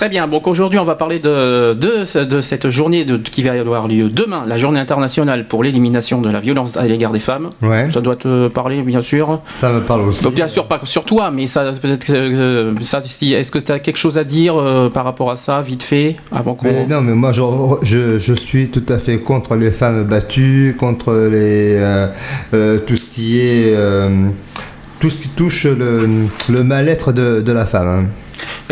Très bien. Donc aujourd'hui, on va parler de, de, de cette journée de- qui va avoir lieu demain, la journée internationale pour l'élimination de la violence à l'égard des femmes. Ouais. Ça doit te parler, bien sûr. Ça me parle aussi. Donc, bien sûr, pas sur toi, mais ça, peut-être euh, ça, si, est-ce que tu as quelque chose à dire euh, par rapport à ça, vite fait, avant qu'on. Mais non, mais moi je, je, je suis tout à fait contre les femmes battues, contre les, euh, euh, tout ce qui est. tout ce qui touche le, le mal-être de, de la femme. hein.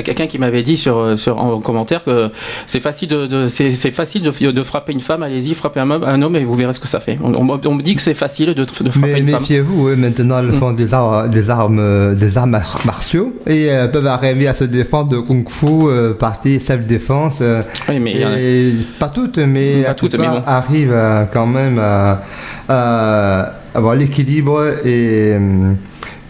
Quelqu'un qui m'avait dit sur, euh, sur, en commentaire que c'est facile de, de- c'est, facile de, de frapper une femme, allez-y, frappez un homme, un homme et vous verrez ce que ça fait. On, on- on me dit que c'est facile de, de frapper Mais une femme. méfiez-vous, maintenant elles font des, ar- des armes, euh, des mar- martiaux et elles peuvent arriver à se défendre de kung-fu, euh, partie self-défense. euh, Oui, mais et pas toutes, mais Pas toutes, mais bon. arrivent à- quand même à, à avoir l'équilibre et euh,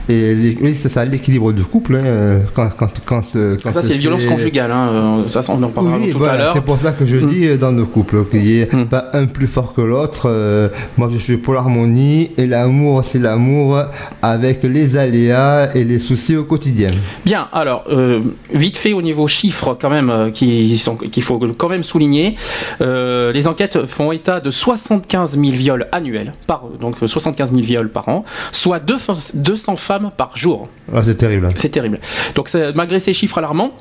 et oui, c'est ça, l'équilibre du couple. hein, quand, quand, quand, ce- quand ça, c'est les violences conjugales, hein, euh, ça, on en parlera Oui, tout voilà, à l'heure. c'est pour ça que je Mm. dis euh, dans le couple qu'il n'y ait Mm. pas un plus fort que l'autre. euh, moi, je suis pour l'harmonie et l'amour, c'est l'amour avec les aléas et les soucis au quotidien. Bien, alors, euh, vite fait au niveau chiffres quand même, euh, qui sont- qu'il faut quand même souligner. Les enquêtes font état de 75 000 viols annuels, par, donc euh, 75 000 viols par an, soit deux fa- 200 femmes par jour. Ah, c'est terrible. C'est terrible. Donc malgré ces chiffres alarmants,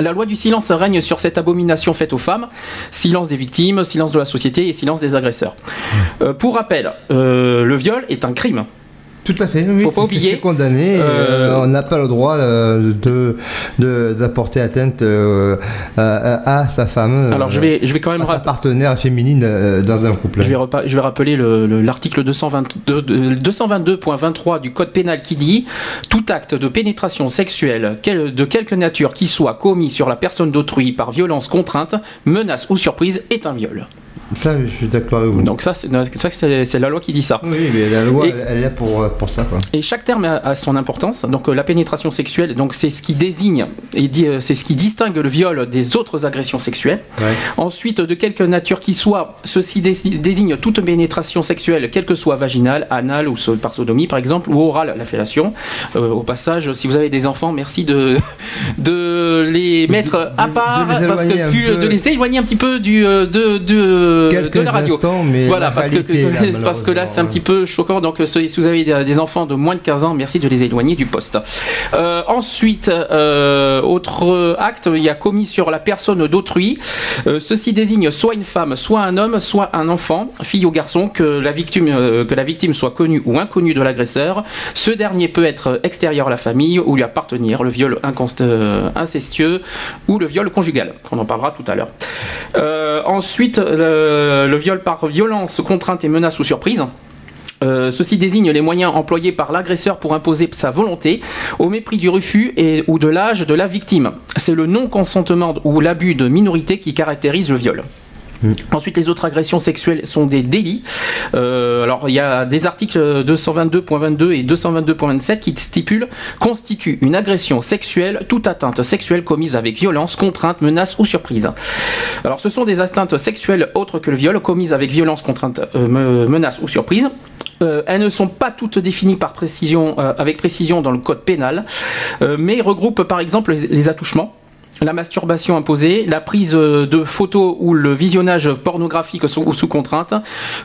la loi du silence règne sur cette abomination faite aux femmes. Silence des victimes, silence de la société et silence des agresseurs. Euh, pour rappel, euh, le viol est un crime. Tout à fait. Oui, Faut pas oublier. Condamné. Euh, euh, on n'a pas le droit euh, de d'apporter atteinte à, à sa femme. Alors je vais, je vais quand même à sa rappeler. partenaire féminine dans un couple. Je vais, repa- je vais rappeler le- le- l'article 222 de- 222.23 du Code pénal qui dit Tout acte de pénétration sexuelle, quel- de quelque nature qu'il soit, commis sur la personne d'autrui par violence, contrainte, menace ou surprise est un viol. Ça, je suis d'accord avec vous. Donc, ça, c'est la loi qui dit ça. Oui, mais la loi, Et- elle, elle est là pour, pour ça. Quoi. Et chaque terme a, a son importance. Donc euh, la pénétration sexuelle, donc c'est ce qui désigne et euh, c'est ce qui distingue le viol des autres agressions sexuelles. Ensuite, de quelque nature qu'il soit, ceci dé- désigne toute pénétration sexuelle, quelle que soit vaginale, anale ou par sodomie par exemple, ou orale, la fellation. Euh, au passage, si vous avez des enfants, merci de de les mettre à part, de les parce éloigner que un plus- peu. de les éloigner un petit peu du euh, de de, Quelques de la radio. instants, mais Voilà, la parce que, là, parce que là, c'est un petit peu choquant. Donc, euh, si vous avez des, enfants de moins de 15 ans, merci de les éloigner du poste. Euh, ensuite, euh, autre acte, il y a commis sur la personne d'autrui. Euh, ceci désigne soit une femme, soit un homme, soit un enfant, fille ou garçon, que la victime, que la victime soit connue ou inconnue de l'agresseur. Ce dernier peut être extérieur à la famille ou lui appartenir, le viol incestueux ou le viol conjugal, qu'on en parlera tout à l'heure. Ensuite, le, le viol par violence, contrainte et menace ou surprise. Euh, ceci désigne les moyens employés par l'agresseur pour imposer sa volonté au mépris du refus et, ou de l'âge de la victime. C'est le non-consentement ou l'abus de minorité qui caractérise le viol. Ensuite, les autres agressions sexuelles sont des délits. Euh, alors, il y a des articles 222.22 et 222.27 qui stipulent constitue une agression sexuelle toute atteinte sexuelle commise avec violence, contrainte, menace ou surprise. Alors, ce sont des atteintes sexuelles autres que le viol commises avec violence, contrainte, euh, me- menace ou surprise. Euh, elles ne sont pas toutes définies avec précision dans le code pénal, mais regroupent par exemple les attouchements la masturbation imposée, la prise euh, de photos ou le visionnage pornographique sous, ou sous contrainte,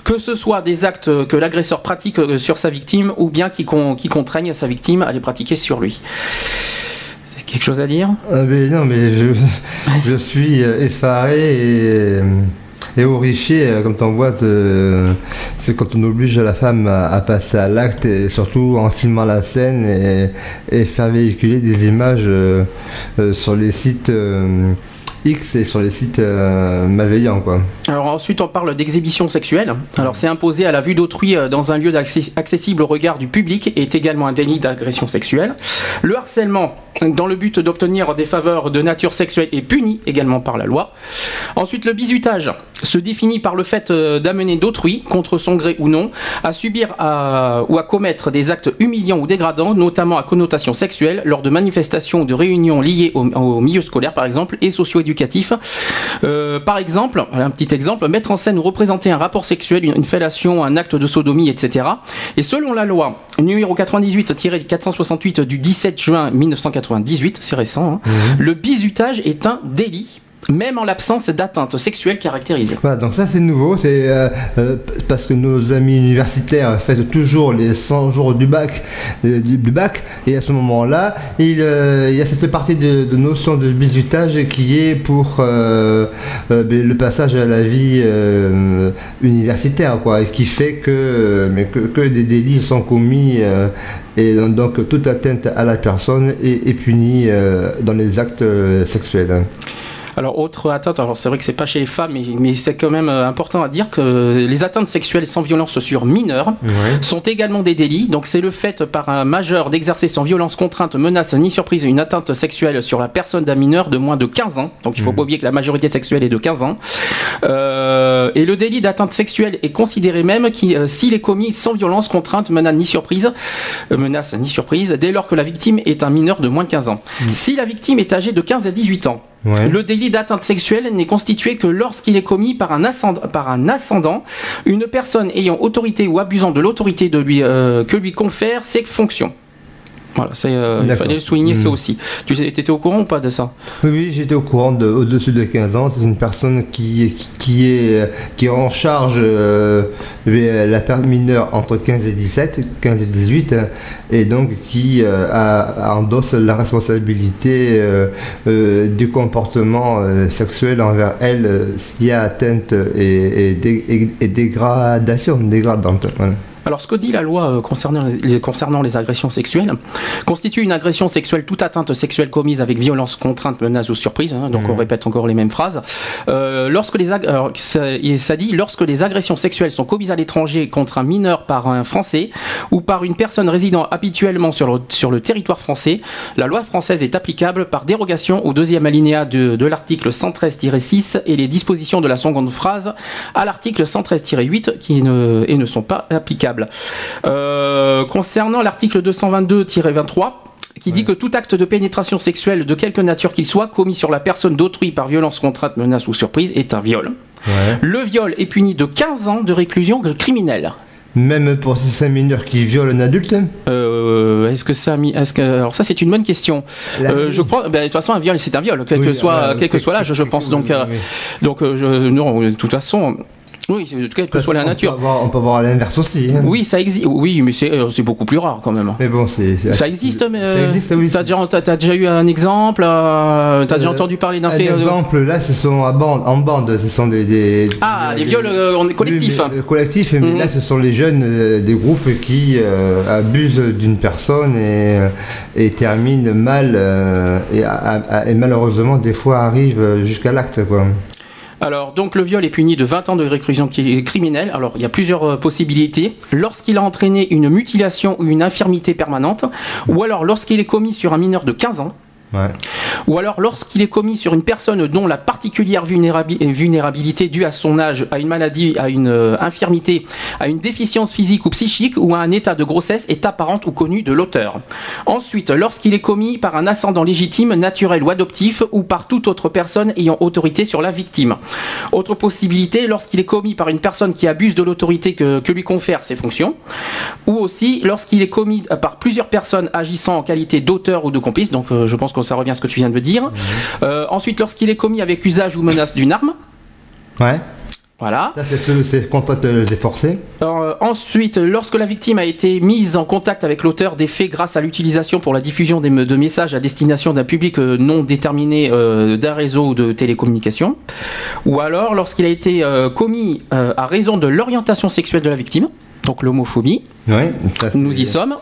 que ce soit des actes que l'agresseur pratique euh, sur sa victime ou bien qui, con- qui contraignent sa victime à les pratiquer sur lui. Quelque chose à dire? Ah, mais non, mais je, je suis euh, effaré et, et horrifié euh, quand on voit ce- c'est quand on oblige la femme à, passer à l'acte et surtout en filmant la scène et, faire véhiculer des images euh, euh, sur les sites euh, X et sur les sites euh, malveillants. Quoi. Alors ensuite, on parle d'exhibition sexuelle. Alors c'est imposé à la vue d'autrui euh, dans un lieu accessible au regard du public et est également un délit d'agression sexuelle. Le harcèlement, dans le but d'obtenir des faveurs de nature sexuelle, est puni également par la loi. Ensuite, le bizutage se définit par le fait euh, d'amener d'autrui, contre son gré ou non, à subir ou à commettre des actes humiliants ou dégradants, notamment à connotation sexuelle, lors de manifestations ou de réunions liées au, milieu scolaire par exemple et socio-éducatif. Euh, par exemple, un petit exemple, mettre en scène ou représenter un rapport sexuel, une, fellation, un acte de sodomie, etc. Et selon la loi numéro 98-468 du 17 juin 1998, c'est récent, hein, mmh. le bizutage est un délit même en l'absence d'atteinte sexuelle caractérisée. Donc ça c'est nouveau, c'est euh, euh, parce que nos amis universitaires font toujours les 100 jours du bac, euh, du, bac et à ce moment-là, il, y a cette partie de, notion de bizutage qui est pour ben, le passage à la vie universitaire, quoi, et qui fait que, mais que, des délits sont commis et donc toute atteinte à la personne est, est punie dans les actes sexuels. Alors, autre atteinte, alors c'est vrai que c'est pas chez les femmes, mais, c'est quand même euh, important à dire que les atteintes sexuelles sans violence sur mineurs sont également des délits. Donc, c'est le fait par un majeur d'exercer sans violence, contrainte, menace ni surprise une atteinte sexuelle sur la personne d'un mineur de moins de 15 ans. Donc, il faut mmh. pas oublier que la majorité sexuelle est de 15 ans. Euh, et le délit d'atteinte sexuelle est considéré même euh, s'il est commis sans violence, contrainte, menace ni surprise, menace ni surprise, dès lors que la victime est un mineur de moins de 15 ans. Mmh. Si la victime est âgée de 15 à 18 ans, le délit d'atteinte sexuelle n'est constitué que lorsqu'il est commis par un, ascendant, une personne ayant autorité ou abusant de l'autorité euh, que lui confère ses fonctions. Voilà, euh, il fallait souligner ça hmm. aussi. Tu étais au courant ou pas de ça? Oui, j'étais au courant de au-dessus de 15 ans. C'est une personne qui, qui, est, qui est en charge euh, la personne mineure entre 15 et 17, 15 et 18, hein, et donc qui euh, a, endosse la responsabilité du comportement sexuel envers elle s'il y a atteinte et, et, dégradation, dégradante. Alors, ce que dit la loi euh, concernant les, concernant les agressions sexuelles constitue une agression sexuelle toute atteinte sexuelle commise avec violence, contrainte, menace ou surprise. Hein, donc, on mmh. répète encore les mêmes phrases. Euh, lorsque les ça, dit lorsque les agressions sexuelles sont commises à l'étranger contre un mineur par un Français ou par une personne résidant habituellement sur le, sur le territoire français, la loi française est applicable par dérogation au deuxième alinéa de, de l'article 113-6 et les dispositions de la seconde phrase à l'article 113-8 qui ne, et ne sont pas applicables. Euh, concernant l'article 222-23, qui dit que tout acte de pénétration sexuelle de quelque nature qu'il soit commis sur la personne d'autrui par violence, contrainte, menace ou surprise est un viol. Le viol est puni de 15 ans de réclusion criminelle. Même pour ces mineurs qui violent un adulte? Euh, Est-ce que ça que alors ça c'est une bonne question. Euh, je crois ben, de toute façon un viol c'est un viol quel que soit quel que soit l'âge je pense. donc donc je, non de toute façon oui, quelle que soit la nature. on peut avoir l'inverse aussi. Hein. Oui, ça existe. Oui, mais euh, c'est beaucoup plus rare quand même. Mais bon, c'est. Ça existe, mais. Ça existe, oui. T'as déjà, as, déjà eu un exemple euh, T'as déjà euh, entendu parler d'un fait exemple, là, ce sont en bande, en bande ce sont des. des ah, des, viols collectifs. collectifs, mais là, mhm. ce sont les jeunes des groupes qui abusent d'une personne et, et terminent mal et, et, malheureusement, des fois, arrivent jusqu'à l'acte, quoi. Alors, donc le viol est puni de 20 ans de réclusion criminelle. Alors, il y a plusieurs euh, possibilités. Lorsqu'il a entraîné une mutilation ou une infirmité permanente, ou alors lorsqu'il est commis sur un mineur de 15 ans, ou alors lorsqu'il est commis sur une personne dont la particulière vulnérabilité due à son âge, à une maladie, à une euh, infirmité, à une déficience physique ou psychique ou à un état de grossesse est apparente ou connue de l'auteur. Ensuite, lorsqu'il est commis par un ascendant légitime, naturel ou adoptif ou par toute autre personne ayant autorité sur la victime. Autre possibilité, lorsqu'il est commis par une personne qui abuse de l'autorité que, lui confèrent ses fonctions, ou aussi lorsqu'il est commis par plusieurs personnes agissant en qualité d'auteur ou de complice. Donc, euh, je pense que ça revient à ce que tu viens de dire. Mhm. Euh, ensuite, lorsqu'il est commis avec usage ou menace d'une arme. Ouais. Voilà. Ça, c'est contrainte des forcés. Euh, ensuite, lorsque la victime a été mise en contact avec l'auteur des faits grâce à l'utilisation pour la diffusion des, de messages à destination d'un public euh, non déterminé d'un réseau de télécommunications, ou alors lorsqu'il a été commis à raison de l'orientation sexuelle de la victime. Donc l'homophobie. Oui, ça, Nous y sommes.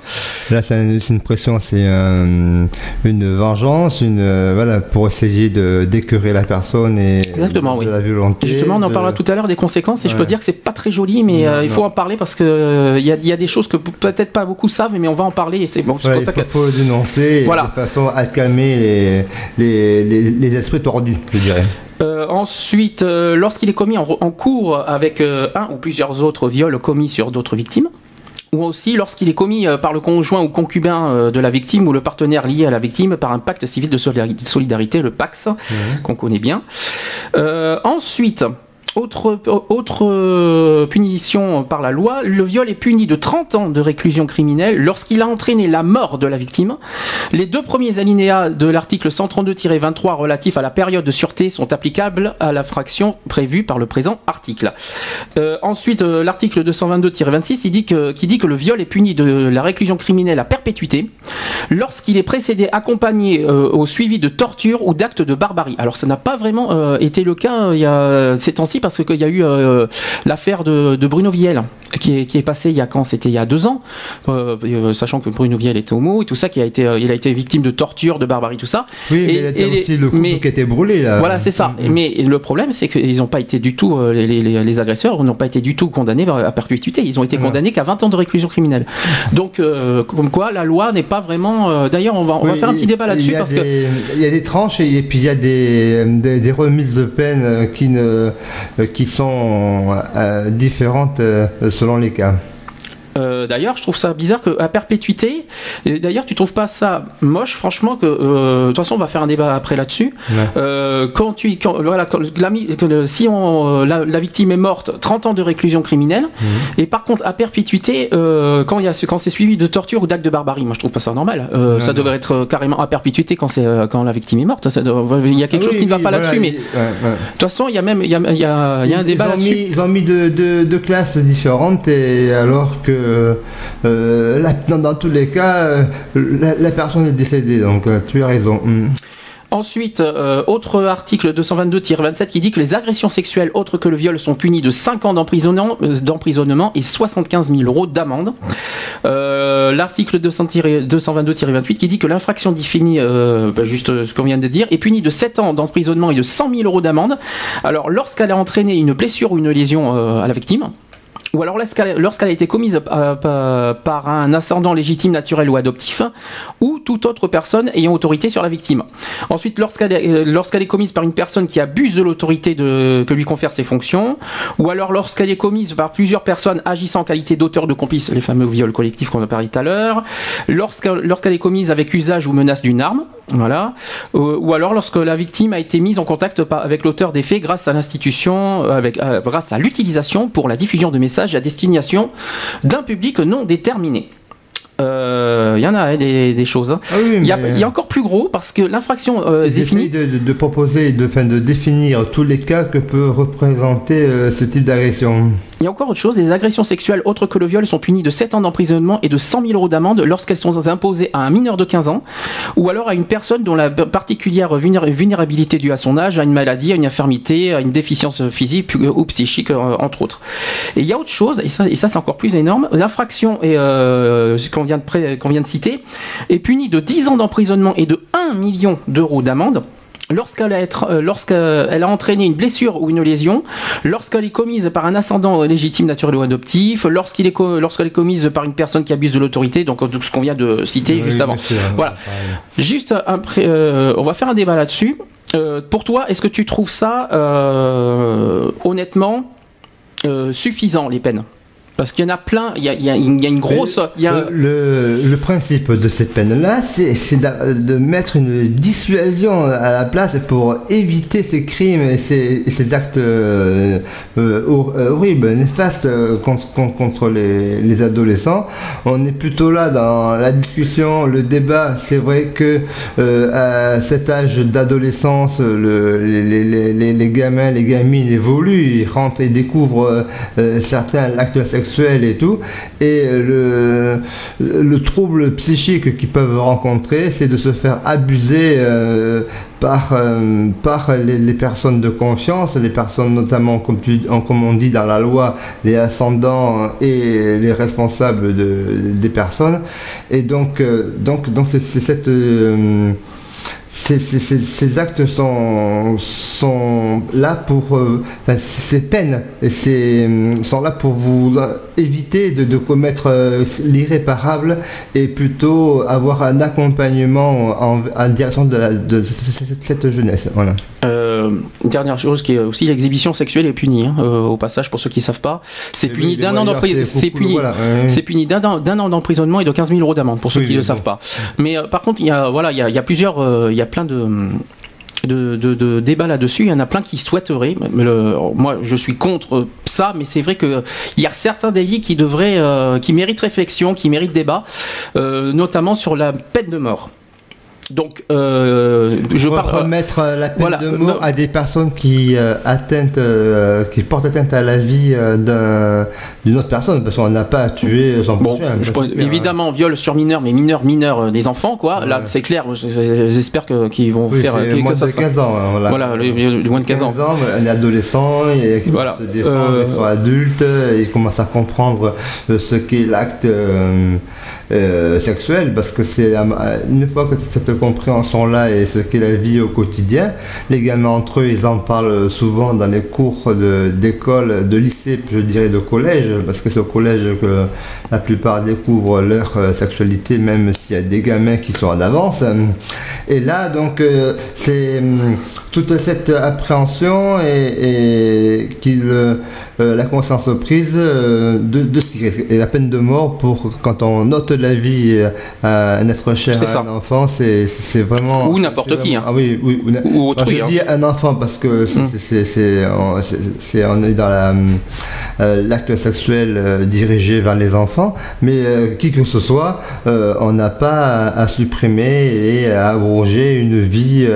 Là, c'est une pression, c'est un- une vengeance, une, euh, voilà, pour essayer de d'écœurer la personne et Exactement, de oui. la volonté. Justement, on en de- parlera tout à l'heure des conséquences et je peux Ouais. dire que c'est pas très joli, mais Non, euh, il non. faut en parler parce que euh, il y, a, il y a des choses que peut-être pas beaucoup savent, mais on va en parler et c'est bon. c'est Voilà, pour il ça faut, que faut dénoncer Voilà. de façon à calmer les, les, les, les esprits tordus, je dirais. Euh, ensuite, euh, lorsqu'il est commis en, en cours avec euh, un ou plusieurs autres viols commis sur d'autres victimes, ou aussi lorsqu'il est commis par le conjoint ou concubin de la victime ou le partenaire lié à la victime par un pacte civil de solidari- solidarité, le PAX, qu'on connaît bien. Ensuite, autre, euh, punition par la loi, le viol est puni de 30 ans de réclusion criminelle lorsqu'il a entraîné la mort de la victime. Les deux premiers alinéas de l'article 132-23 relatif à la période de sûreté sont applicables à la fraction prévue par le présent article. Euh, ensuite, euh, l'article 222-26 il dit que, qui dit que le viol est puni de la réclusion criminelle à perpétuité lorsqu'il est précédé, accompagné au suivi de torture ou d'actes de barbarie. Alors ça n'a pas vraiment été le cas il y a ces temps-ci parce qu'il y a eu euh, l'affaire de, de Bruno Viel qui est, qui est passée il y a quand? C'était il y a deux ans, euh, euh, sachant que Bruno Viel était homo et tout ça, qui a été, il a été victime de torture, de barbarie, tout ça. Oui, mais Et- il a et les- aussi le qui été brûlé, là. Voilà, c'est ça. Mm, mm. Mais le problème, c'est qu'ils n'ont pas été du tout, les, les- les agresseurs n'ont pas été du tout condamnés à perpétuité. Ils ont été Non. condamnés qu'à 20 ans de réclusion criminelle. Donc, comme quoi, la loi n'est pas vraiment. D'ailleurs, on va, on va faire un petit débat là-dessus parce que. Il y a des tranches et, et puis il y a des, des, des remises de peine qui, ne, qui sont euh, différentes euh, selon les cas. Euh, d'ailleurs, je trouve ça bizarre qu'à perpétuité, et d'ailleurs, tu trouves pas ça moche, franchement, que. euh, de toute façon, on va faire un débat après là-dessus. Ouais. Euh, quand tu. Quand, voilà, quand la mi- que le- si on, la, la victime est morte, 30 ans de réclusion criminelle, Mhm. et par contre, à perpétuité, quand, il y a, quand c'est suivi de torture ou d'acte de barbarie, moi je trouve pas ça normal. Non, ça non. devrait être carrément à perpétuité quand, c'est, quand la victime est morte. Ça doit- il y a quelque Ah chose oui, qui ne va oui, pas voilà, là-dessus, mais de ouais, ouais. toute façon, il y a même il y a, il y a- il y a un Ils- débat là-dessus. mis, ils ont mis deux, deux- deux classes différentes et alors que euh, là, dans, tous les cas, euh, la, personne est décédée. Donc euh, tu as raison. Mm. Ensuite, euh, autre article 222-27 qui dit que les agressions sexuelles autres que le viol sont punies de 5 ans d'emprisonnement euh, et 75 000 euros d'amende. Euh, L'article 200-222-28 qui dit que l'infraction définie, euh, bah, juste euh, ce qu'on vient de dire, est punie de 7 ans d'emprisonnement et de 100 000 euros d'amende. Alors, lorsqu'elle a entraîné une blessure ou une lésion euh, à la victime, ou alors lorsqu'elle a été commise euh, par- par un ascendant légitime, naturel ou adoptif, ou toute autre personne ayant autorité sur la victime. Ensuite, lorsqu'elle est, euh, est commise par une personne qui abuse de l'autorité que lui confèrent ses fonctions, ou alors lorsqu'elle est commise par plusieurs personnes agissant en qualité d'auteur de complice, les fameux viols collectifs qu'on a parlé tout à l'heure, lorsqu'elle lorsqu'elle est commise avec usage ou menace d'une arme, voilà, Euh, ou alors lorsque la victime a été mise en contact avec l'auteur des faits grâce à l'institution, euh, euh, grâce à l'utilisation pour la diffusion de messages à destination d'un public non déterminé. Euh, Il y en a hein, des, des choses. hein. Ah oui, Il y, a, y encore plus gros parce que l'infraction euh, définie. de, de- de proposer, de, de définir tous les cas que peut représenter euh, ce type d'agression. Il y a encore autre chose, les agressions sexuelles autres que le viol sont punies de 7 ans d'emprisonnement et de 100 000 euros d'amende lorsqu'elles sont imposées à un mineur de 15 ans ou alors à une personne dont la particulière vulnéra- vulnérabilité due à son âge, à une maladie, à une infirmité, à une déficience physique ou psychique, euh, entre autres. Et il y a autre chose, et ça, et ça c'est encore plus énorme, l'infraction et, euh, vient, de pré- qu'on vient de citer est punie de 10 ans d'emprisonnement et de 1 million d'euros d'amende lorsqu'elle a, euh, lorsqu'elle a entraîné une blessure ou une lésion, lorsqu'elle est commise par un ascendant légitime, naturel ou adoptif, lorsqu'il est co- lorsqu'elle est commise par une personne qui abuse de l'autorité, donc tout ce qu'on vient de citer Oui, juste avant. Voilà. Juste un euh, on va faire un débat là-dessus. Euh, pour toi, est-ce que tu trouves ça euh, honnêtement euh, suffisant les peines? Parce qu'il y en a plein, il y a, une grosse, Le, principe de ces peines-là, c'est de, mettre une dissuasion à la place pour éviter ces crimes et ces, actes euh, euh, euh, horribles, néfastes contre, les, les adolescents. On est plutôt là dans la discussion, le débat. C'est vrai que à cet âge d'adolescence, le- les, gamins, les gamines évoluent, ils rentrent et découvrent certains l'acte sexuel et tout. Et le, le trouble psychique qu'ils peuvent rencontrer, c'est de se faire abuser euh, par, euh, par les, personnes de confiance, les personnes notamment, comme, comme on dit dans la loi, les ascendants et les responsables de, des personnes. Et donc, euh, donc, donc c'est cette ces, actes sont, sont là pour. Euh, ces peines sont là pour vous éviter de, commettre euh, l'irréparable et plutôt avoir un accompagnement en, direction de, la, de, cette jeunesse. Voilà. Euh, dernière chose qui est aussi l'exhibition sexuelle est punie, hein, au passage, pour ceux qui ne savent pas. C'est puni d'un an d'emprisonnement et de 15 000 euros d'amende, pour ceux qui ne le savent pas. Mais par contre, il y a, voilà, il y a, plusieurs. Il y a plein de, débats là-dessus. Il y en a plein qui souhaiteraient. moi, je suis contre ça, mais c'est vrai qu'il y a certains délits qui devraient, euh, qui méritent réflexion, qui méritent débat, euh, notamment sur la peine de mort. Donc, euh, je parle remettre la peine de mort à des personnes qui euh, euh, qui portent atteinte à la vie d'une autre personne, parce qu'on n'a pas à tuer son bon, évidemment, viol sur mineur, mais mineur, mineur des enfants, quoi. Là, c'est clair. J'espère qu'ils vont faire quelque moins de 15 ans. Hein, voilà, le, moins de 15, ans. un adolescent, il voilà. se défendre, ils sont adultes, ils commencent à comprendre ce qu'est l'acte sexuel, parce que c'est une fois que cette compréhension-là et ce qu'est la vie au quotidien. Les gamins entre eux, ils en parlent souvent dans les cours d'école, de, lycée, je dirais de collège, parce que c'est au collège que la plupart découvrent leur euh, sexualité, même s'il y a des gamins qui sont en avance. Et là, donc, euh, c'est hum, toute cette appréhension et, qu'il euh, la conscience prise de, ce qui risque. Et la peine de mort pour quand on note la vie à un être cher à un enfant, c'est vraiment. Ou n'importe qui. Hein. Ah oui, oui. Ou, autrui. je dis un enfant parce que c'est, hum. on est dans euh, l'acte sexuel euh, dirigé vers les enfants, mais euh, qui que ce soit, on n'a pas à, supprimer et à abroger une vie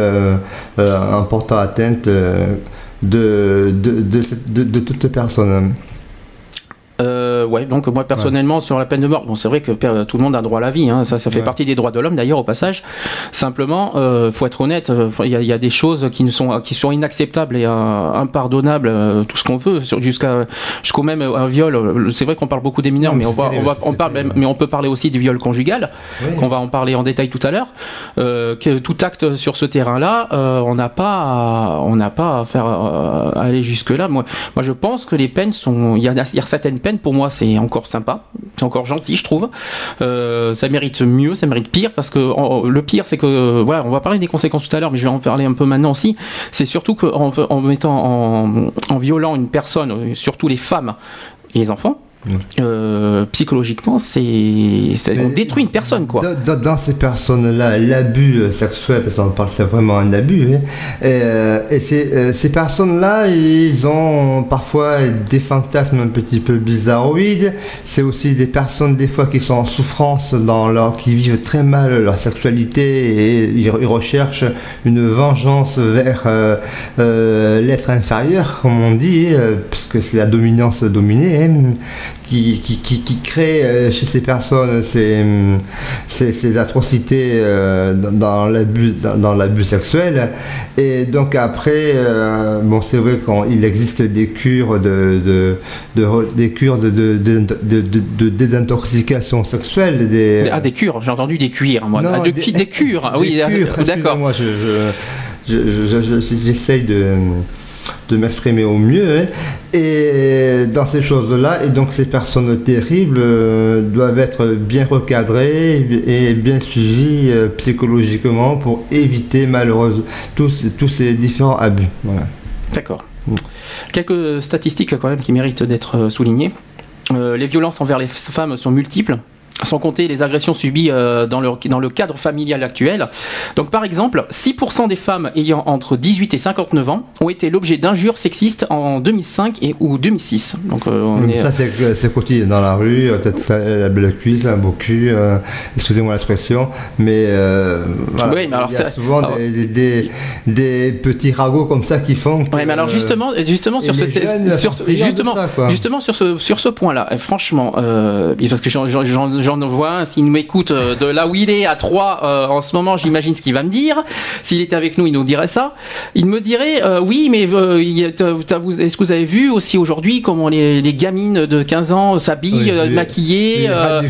en portant atteinte de, de, de, de, de toute personne. Euh, ouais, donc moi personnellement sur la peine de mort, bon c'est vrai que tout le monde a droit à la vie, hein, ça, ça fait partie des droits de l'homme d'ailleurs au passage. Simplement, euh, faut être honnête, euh, il y, a des choses qui ne sont qui sont inacceptables et euh, impardonnables, tout ce qu'on veut, jusqu'à jusqu'au même un viol. C'est vrai qu'on parle beaucoup des mineurs, mais on va, on, va, on parle, mais on peut parler aussi du viol conjugal, qu'on va en parler en détail tout à l'heure. que tout acte sur ce terrain-là, on n'a pas, on n'a pas à faire aller jusque là. Moi, moi je pense que les peines sont, il y y a certaines peines pour moi, c'est encore sympa, c'est encore gentil, je trouve. Euh, ça mérite mieux, ça mérite pire, parce que le pire, c'est que, voilà, on va parler des conséquences tout à l'heure, mais je vais en parler un peu maintenant aussi. C'est surtout qu'en en mettant en, en violant une personne, surtout les femmes et les enfants, euh, psychologiquement, c'est, on détruit une personne, quoi. Dans, ces personnes-là, l'abus euh, sexuel, parce qu'on parle, c'est vraiment un abus. Hein, euh, et, ces, personnes-là, ils ont parfois des fantasmes un petit peu bizarroïdes. C'est aussi des personnes, des fois, qui sont en souffrance dans leur, qui vivent très mal leur sexualité et ils, recherchent une vengeance vers l'être inférieur, comme on dit, parce que c'est la dominance dominée. Hein qui, qui, qui, crée euh, chez ces personnes ces, ces, atrocités euh, dans l'abus dans, l'abus sexuel. Et donc après euh, bon c'est vrai qu'il existe des cures de, de, des cures de, de, de, désintoxication sexuelle des ah des cures j'ai entendu des cuirs moi. Ah, des, des, cures ah oui d'accord. moi je, j'essaye de de m'exprimer au mieux. Hein. Et dans ces choses-là, et donc ces personnes terribles euh, doivent être bien recadrées et bien suivies euh, psychologiquement pour éviter malheureusement tous, tous ces différents abus. D'accord. Mm. Quelques statistiques quand même qui méritent d'être euh, soulignées. les violences envers les femmes sont multiples sans compter les agressions subies euh, dans, le, dans le cadre familial actuel. Donc par exemple, 6% des femmes ayant entre 18 et 59 ans ont été l'objet d'injures sexistes en 2005 et, ou 2006. Donc, euh, on est- Ça, c'est c'est quotidien dans la rue, euh, peut-être la belle cuisse, un beau cul, euh, excusez-moi l'expression, mais euh, voilà. Oui, mais alors il y a souvent alors- des, des- des- des petits ragots comme ça qui font. que, Ouais, mais alors euh, justement, justement sur ce, jeunes sur justement, ça, justement sur ce, sur ce point-là, franchement, euh, parce que j'en- j'en vois un, s'il m'écoute euh, de là où il est à 3 en ce moment, j'imagine ce qu'il va me dire. S'il était avec nous, il nous dirait ça. Il me dirait, euh, oui, mais euh, est-ce que vous avez vu aussi aujourd'hui comment les, les gamines de 15 ans s'habillent, Oui, euh, maquillées euh, du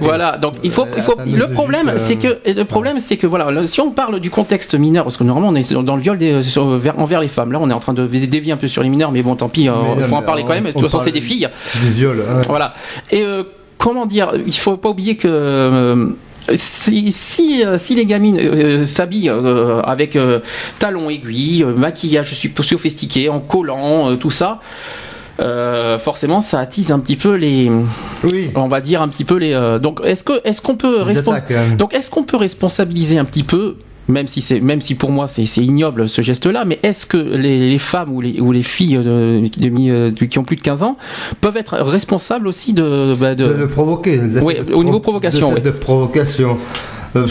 voilà, donc il faut, Euh, il faut le problème, euh, c'est que le problème, c'est que voilà, là, si on parle du contexte mineur, parce que normalement on est dans le viol des, sur- vers- envers les femmes, là on est en train de dévier un peu sur les mineurs, mais bon, tant pis, euh, il faut en parler quand même. De toute façon, c'est des filles, Du viol. voilà. Et euh, comment dire, il faut pas oublier que euh, si, si, euh, si les gamines euh, s'habillent euh, avec talons aiguilles, maquillage sophistiqué, en collant, tout ça, euh, forcément ça attise un petit peu les, Oui. on va dire un petit peu les. euh, donc est-ce que est-ce qu'on peut attaques, hein. donc est-ce qu'on peut responsabiliser un petit peu même si c'est même si pour moi c'est ignoble ce geste-là, mais est-ce que les, les femmes ou les, ou les filles de, de mi- euh, qui ont plus de 15 ans peuvent être responsables aussi de, bah, de- le provoquer. Oui, au niveau oui. provocation. Euh,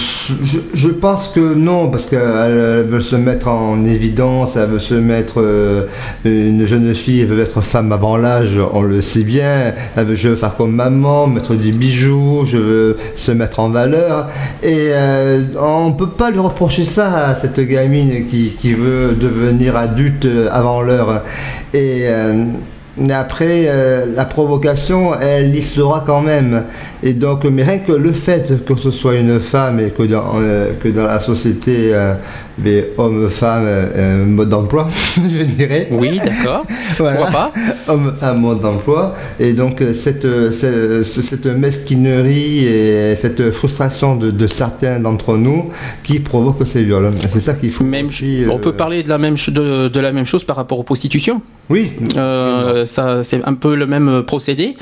je, pense que non, parce qu'elle veut se mettre en évidence, elle veut se mettre. euh, une jeune fille elle veut être femme avant l'âge, on le sait bien. Elle veut, je veux faire comme maman, mettre des bijoux, je veux se mettre en valeur. Et euh, on peut pas lui reprocher ça à cette gamine qui, qui veut devenir adulte avant l'heure. Et. Mais après, euh, la provocation, elle y sera quand même. Et donc, mais rien que le fait que ce soit une femme et que dans, euh, que dans la société, euh, euh, mode d'emploi, je dirais. Oui, d'accord. Voilà. Pourquoi pas Homme-femme, mode d'emploi. Et donc, cette, cette, ce- cette mesquinerie et cette frustration de, de certains d'entre nous qui provoque ces viols. Et C'est ça qu'il faut Même, aussi, on peut parler de la même de la même chose par rapport aux prostitutions. Oui. Euh, ça, c'est un peu le même procédé.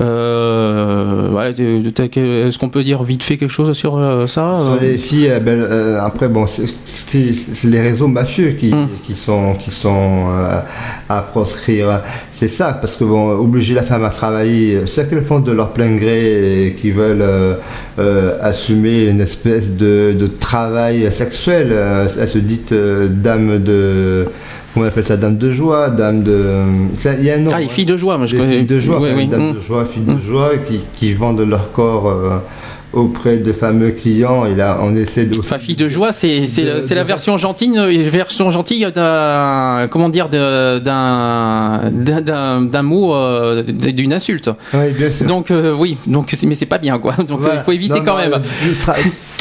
Euh, Est-ce qu'on peut dire vite fait quelque chose sur euh, ça Sur les filles, euh, ben, après, bon, c'est les réseaux mafieux qui, Mm. qui sont, qui sont à proscrire. C'est ça, parce que bon, obliger la femme à travailler, c'est qu'elles font de leur plein gré et qui veulent assumer une espèce de, de travail sexuel. Elles se dit dame de. On appelle ça Dame de joie, dame de. Il y a un nom. Ah, hein. filles de joie, moi je Des connais. filles de joie, Oui, oui, dames mm. de joie, filles de Mm. joie qui, qui vendent leur corps euh, auprès de fameux clients. Et là, on essaie de. Enfin, fille de joie, c'est la- version gentille, euh, version gentille d'un comment dire d'un d'un- d'un d'un mot euh, d'une insulte. Oui, bien sûr. Donc euh, oui, donc mais c'est pas bien quoi. Donc Voilà. il faut éviter Non, quand non, même.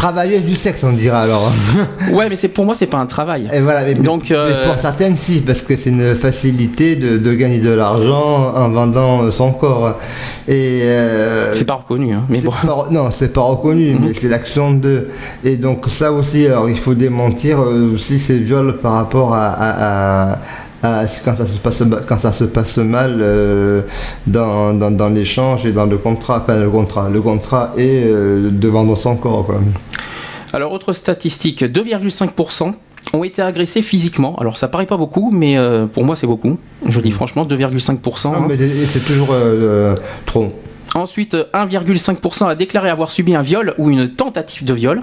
Euh, du sexe, on dira alors. Ouais, mais c'est pour moi c'est pas un travail. Et voilà, mais, Donc, mais euh, pour certaines, si, parce que c'est une facilité de, de gagner de l'argent en vendant euh, son corps. Et euh, C'est pas reconnu, hein, mais bon. pas- non, c'est pas reconnu, Mhm. mais c'est l'action de. Et donc ça aussi, alors il faut démentir euh, aussi ces viols par rapport à, à- à- à quand ça se passe quand ça se passe mal euh, dans, dans, dans l'échange et dans le contrat, enfin le contrat, le contrat est euh, de vendre son corps. Quoi. Alors autre statistique, 2,5% ont été agressés physiquement. Alors ça paraît pas beaucoup, mais euh, pour moi c'est beaucoup. Je dis franchement 2,5%. Non, hein. mais c'est toujours euh, trop. Ensuite, 1,5% a déclaré avoir subi un viol ou une tentative de viol.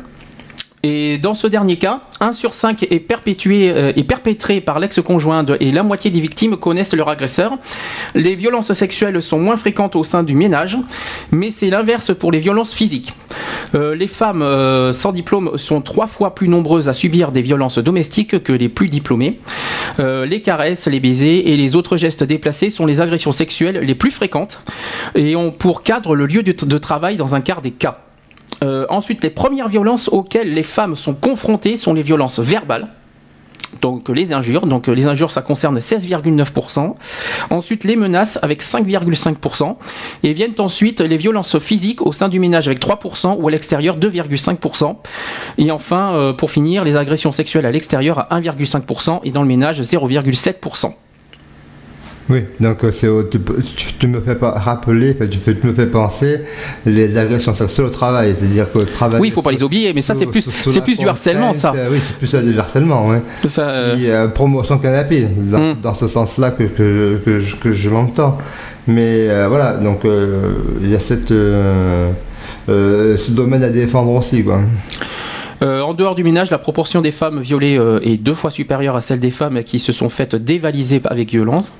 Et dans ce dernier cas, 1 sur 5 est, perpétué, euh, est perpétré par l'ex-conjoint et la moitié des victimes connaissent leur agresseur. Les violences sexuelles sont moins fréquentes au sein du ménage, mais c'est l'inverse pour les violences physiques. Euh, les femmes euh, sans diplôme sont trois fois plus nombreuses à subir des violences domestiques que les plus diplômées. Les caresses, les baisers et les autres gestes déplacés sont les agressions sexuelles les plus fréquentes et ont pour cadre le lieu de travail dans un quart des cas. Euh, ensuite, les premières violences auxquelles les femmes sont confrontées sont les violences verbales. Donc les injures, donc les injures ça concerne 16,9%. Ensuite les menaces avec 5,5%. Et viennent ensuite les violences physiques au sein du ménage avec 3% ou à l'extérieur 2,5%. Et enfin, euh, pour finir, les agressions sexuelles à l'extérieur à 1,5% et dans le ménage 0,7%. Oui, donc euh, c'est, tu, tu, me fais pas rappeler, tu, me fais penser les agressions sexuelles au travail, c'est-à-dire que travail. Oui, il faut pas les oublier, mais ça c'est plus, c'est plus du harcèlement, ça. oui, c'est plus du harcèlement, oui. Ça, euh... promotion canapé, dans, hmm. dans ce sens-là que, que, que, je, que je l'entends. Mais euh, voilà, donc euh, il y a cette, ce domaine à défendre aussi, quoi. Euh, en dehors du ménage, la proportion des femmes violées euh, est deux fois supérieure à celle des femmes qui se sont faites dévaliser avec violence.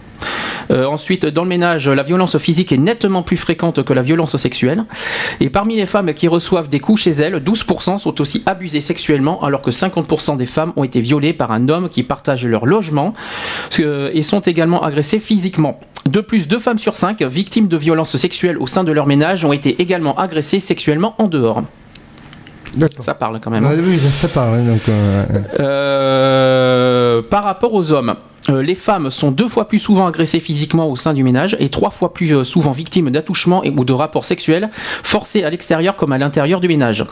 Euh, ensuite, dans le ménage, la violence physique est nettement plus fréquente que la violence sexuelle. Et parmi les femmes qui reçoivent des coups chez elles, 12% sont aussi abusées sexuellement, alors que 50% des femmes ont été violées par un homme qui partage leur logement et sont également agressées physiquement. De plus, deux femmes sur cinq victimes de violences sexuelles au sein de leur ménage ont été également agressées sexuellement en dehors. Ça parle quand même. Hein. oui, ça parle. Donc, euh, euh, par rapport aux hommes, euh, les femmes sont deux fois plus souvent agressées physiquement au sein du ménage et trois fois plus euh, souvent victimes d'attouchements ou de rapports sexuels forcés à l'extérieur comme à l'intérieur du ménage.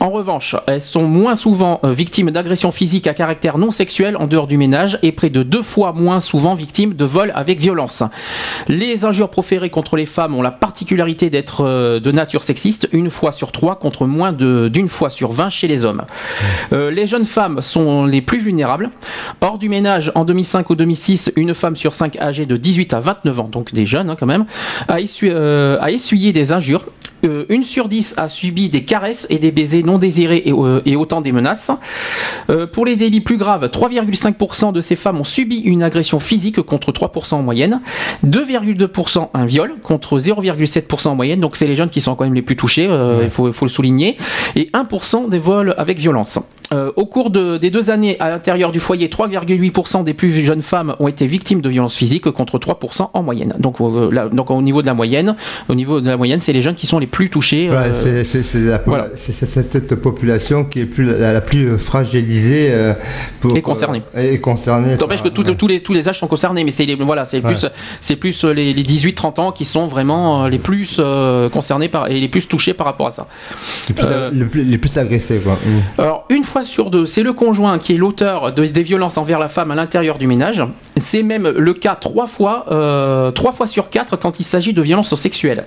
En revanche, elles sont moins souvent euh, victimes d'agressions physiques à caractère non sexuel en dehors du ménage et près de deux fois moins souvent victimes de vols avec violence. Les injures proférées contre les femmes ont la particularité d'être de nature sexiste, une fois sur trois contre moins d'une fois sur vingt chez les hommes. les jeunes femmes sont les plus vulnérables. Hors du ménage, en 2005 ou 2006, une femme sur cinq âgée de 18 à 29 ans, donc des jeunes hein, quand même, a, euh, essuyé des injures. Euh, une sur dix a subi des caresses et des baisers non désirés et, euh, autant des menaces. pour les délits plus graves, 3,5% de ces femmes ont subi une agression physique contre 3% en moyenne, 2,2% un viol contre 0,7% en moyenne, donc c'est les jeunes qui sont quand même les plus touchés, il faut, faut, le souligner, et 1% des vols avec violence. Euh, au cours des deux années à l'intérieur du foyer, 3,8% des plus jeunes femmes ont été victimes de violences physiques contre 3% en moyenne. Donc, euh, donc au niveau de la moyenne, au niveau de la moyenne, c'est les jeunes qui sont les plus touchés. Euh, c'est cette population qui est plus, la, plus fragilisée pour, et concernée. et concernée. N'empêche que tous les, tous les âges sont concernés, mais c'est voilà, c'est plus, c'est plus les, 18-30 ans qui sont vraiment les plus concernés par, et les plus touchés par rapport à ça. Les plus, les plus agressés, quoi. Alors, une fois sur deux, c'est le conjoint qui est l'auteur des violences envers la femme à l'intérieur du ménage. C'est même le cas trois fois, euh, trois fois sur quatre quand il s'agit de violences sexuelles.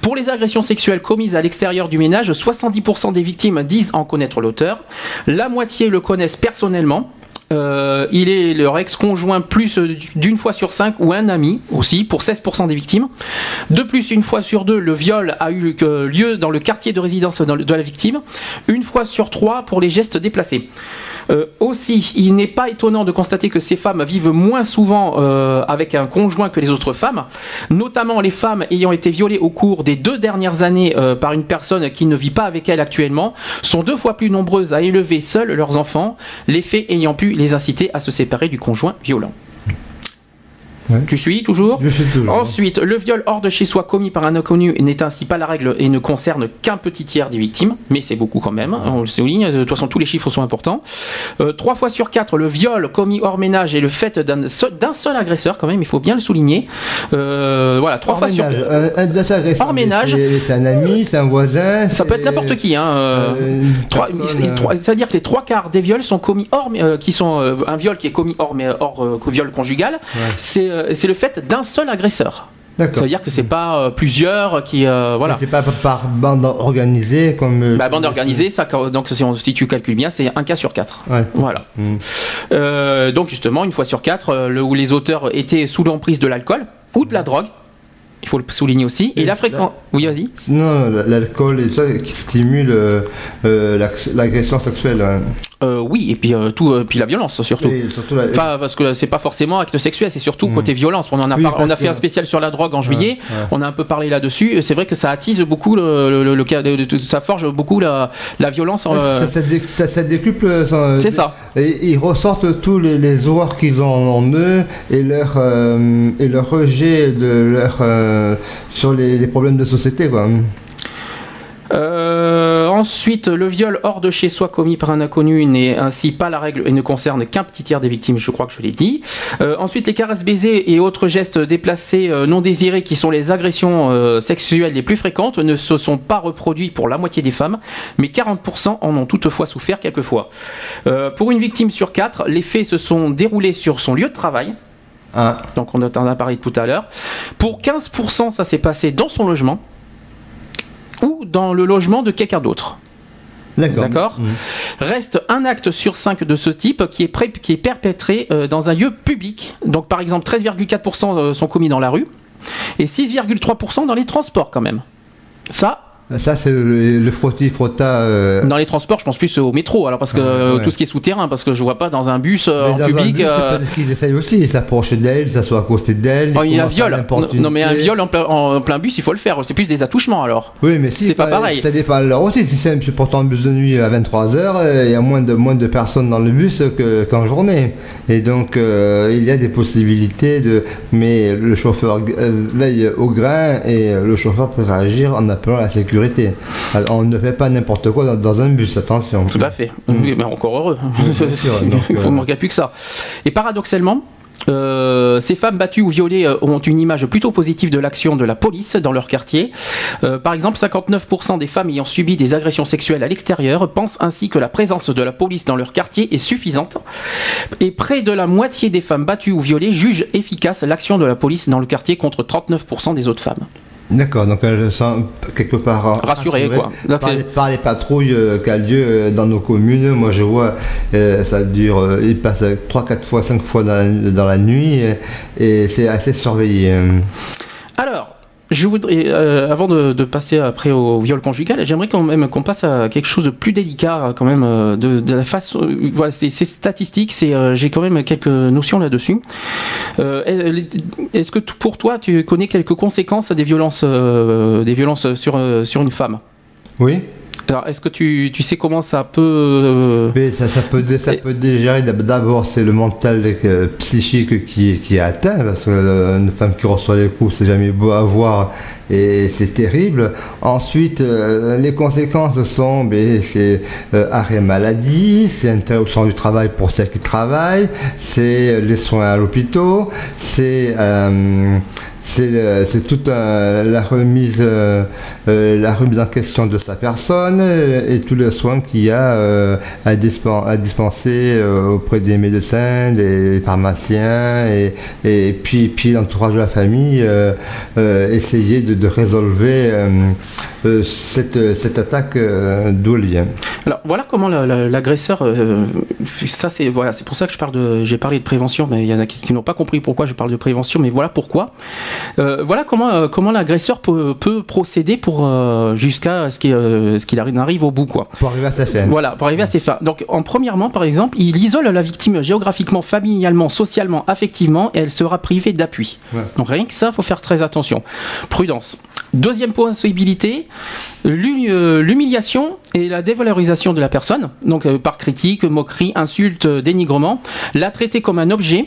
Pour les agressions sexuelles commises à l'extérieur du ménage, 70% des victimes disent en connaître l'auteur. La moitié le connaissent personnellement. Euh, il est leur ex-conjoint plus d'une fois sur cinq ou un ami aussi pour 16% des victimes. De plus, une fois sur deux, le viol a eu lieu dans le quartier de résidence de la victime. Une fois sur trois pour les gestes déplacés. Euh, aussi, il n'est pas étonnant de constater que ces femmes vivent moins souvent euh, avec un conjoint que les autres femmes, notamment les femmes ayant été violées au cours des deux dernières années euh, par une personne qui ne vit pas avec elles actuellement, sont deux fois plus nombreuses à élever seules leurs enfants, les faits ayant pu les inciter à se séparer du conjoint violent. Tu suis toujours Je suis toujours. Ensuite, le viol hors de chez soi commis par un inconnu n'est ainsi pas la règle et ne concerne qu'un petit tiers des victimes, mais c'est beaucoup quand même, on le souligne, de toute façon tous les chiffres sont importants. Euh, trois fois sur quatre, le viol commis hors ménage est le fait d'un seul, agresseur quand même, il faut bien le souligner. Euh, voilà, trois fois sur quatre. Euh, hors ménage. C'est un ami, c'est un voisin. Ça peut être n'importe qui. Hein, C'est-à-dire que les trois quarts des viols sont commis hors, qui sont un viol qui est commis hors, mais hors viol conjugal. C'est euh, c'est le fait d'un seul agresseur. Ça veut dire que c'est pas euh, plusieurs qui euh, voilà. C'est pas par bande organisée comme. Bah, bande organisée, ça donc si, on, si tu calcules bien, c'est un cas sur quatre. Voilà. Mm. donc justement, une fois sur quatre, où les auteurs étaient sous l'emprise de l'alcool ou de la drogue. Il faut le souligner aussi. Et, la fréquence. Oui, vas-y. Non, l'alcool et ça qui stimule l'agression sexuelle. Hein. Euh, oui, et puis euh, tout, euh, puis la violence surtout. Pas, parce que c'est pas forcément acte sexuel, c'est surtout mm. côté violence. On en a, on a fait un spécial sur la drogue en juillet. On a un peu parlé là-dessus. C'est vrai que ça attise beaucoup le, le, ça forge beaucoup la, la violence. Ça, ça, décuple. c'est ça. Et ils ressortent tous les, horreurs qu'ils ont en eux et leur et leur rejet de leur sur les, problèmes de société quoi. Euh, ensuite, le viol hors de chez soi commis par un inconnu n'est ainsi pas la règle et ne concerne qu'un petit tiers des victimes, je crois que je l'ai dit. Euh, ensuite, les caresses baisers et autres gestes déplacés euh, non désirés qui sont les agressions sexuelles les plus fréquentes ne se sont pas reproduits pour la moitié des femmes, mais 40% en ont toutefois souffert quelquefois. pour une victime sur quatre, les faits se sont déroulés sur son lieu de travail, Ah. Donc on en a parlé tout à l'heure. Pour 15%, ça s'est passé dans son logement ou dans le logement de quelqu'un d'autre. D'accord. Mmh. Reste un acte sur cinq de ce type qui est, qui est perpétré euh, dans un lieu public. Donc par exemple 13,4% euh, sont commis dans la rue et 6,3% dans les transports quand même. Ça, ça, c'est le, le frotti frotta. Euh, dans les transports, je pense plus au métro, alors parce que ah, tout ce qui est souterrain, parce que je vois pas dans un bus euh, en public. Euh... parce qu'ils essayent aussi, ils s'approchent d'elle, s'assoient à côté d'elle. Oh, il y a un viol. Non, mais un viol en plein, bus, il faut le faire. C'est plus des attouchements alors. Oui, mais si. C'est pas, pareil. Ça dépend alors aussi. Si c'est pourtant un bus de nuit à 23h, euh, il y a moins de, moins de personnes dans le bus qu'en journée. Et donc, il y a des possibilités de. Mais le chauffeur veille au grain et le chauffeur peut réagir en appelant la sécurité on ne fait pas n'importe quoi dans, un bus, attention. Tout à fait. Mm. mais encore heureux. Il faut euh, manquer plus que ça. Et paradoxalement, euh, ces femmes battues ou violées euh, ont une image plutôt positive de l'action de la police dans leur quartier. par exemple, 59% des femmes ayant subi des agressions sexuelles à l'extérieur pensent ainsi que la présence de la police dans leur quartier est suffisante. Et près de la moitié des femmes battues ou violées jugent efficace l'action de la police dans le quartier contre 39% des autres femmes. D'accord, donc elles sont quelque part rassurées, quoi. par, les, patrouilles euh, qui ont lieu euh, dans nos communes. Moi, je vois, euh, ça dure, ils passent 3, 4 fois, 5 fois dans la, dans la nuit et c'est assez surveillé. Alors, euh, avant de, passer après au viol conjugal, j'aimerais quand même qu'on passe à quelque chose de plus délicat, quand même, euh, de, la façon. Euh, c'est statistique, c'est, j'ai quand même quelques notions là-dessus. est-ce que pour toi, tu connais quelques conséquences des violences, des violences sur sur une femme? Oui. Alors, est-ce que tu, tu, sais comment ça peut. Euh, Mais ça, ça, peut, ça peut. D'abord, c'est le mental euh, psychique qui, qui est atteint, parce qu'une euh, femme qui reçoit des coups, c'est jamais beau à voir et c'est terrible. Ensuite, les conséquences sont ben, c'est arrêt maladie, c'est interruption du travail pour celles qui travaillent, c'est les soins à l'hôpital, c'est c'est toute la remise euh, euh, la remise en question de sa personne et tous les soins qu'il y a euh, à, dispenser auprès des médecins, des pharmaciens et, puis, l'entourage de la famille, essayer de, de résolver cette, cette attaque d'où Alors voilà comment l'agresseur, ça c'est voilà, pour ça que j'ai parlé de prévention, mais il y en a qui n'ont pas compris pourquoi je parle de prévention, mais voilà pourquoi. Euh, voilà comment, euh, comment l'agresseur peut, procéder pour euh, jusqu'à ce qu'il arrive au bout. Quoi. Pour arriver à ses fins. Voilà, pour arriver à ses fins. Donc, en premièrement, par exemple, il isole la victime géographiquement, familialement, socialement, affectivement, et elle sera privée d'appui. Donc, rien que ça, il faut faire très attention. Prudence. Deuxième possibilité, l'humiliation et la dévalorisation de la personne, donc par critique, moquerie, insulte, dénigrement, la traiter comme un objet,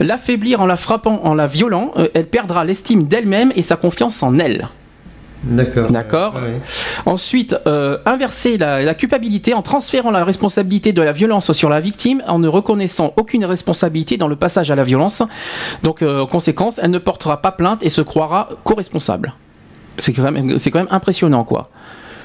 l'affaiblir en la frappant, en la violant, elle perdra l'estime d'elle-même et sa confiance en elle. D'accord. D'accord. Ensuite, euh, inverser la, culpabilité en transférant la responsabilité de la violence sur la victime en ne reconnaissant aucune responsabilité dans le passage à la violence. Donc, euh, conséquence, elle ne portera pas plainte et se croira co-responsable. C'est quand, même, quand même impressionnant, quoi.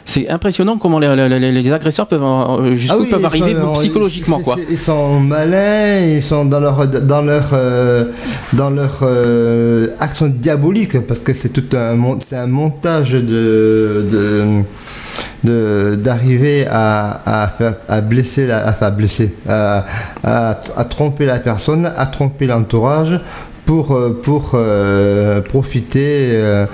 C'est impressionnant comment les, agresseurs peuvent euh, jusqu'où ah peuvent arriver psychologiquement quoi. Ils sont malins, ils sont dans leur dans leur euh, dans leur euh, action diabolique parce que c'est tout un c'est un montage de, d'arriver à, à, blesser la, à, blesser, à, à, tromper la personne, à tromper l'entourage pour, euh, pour euh, profiter euh,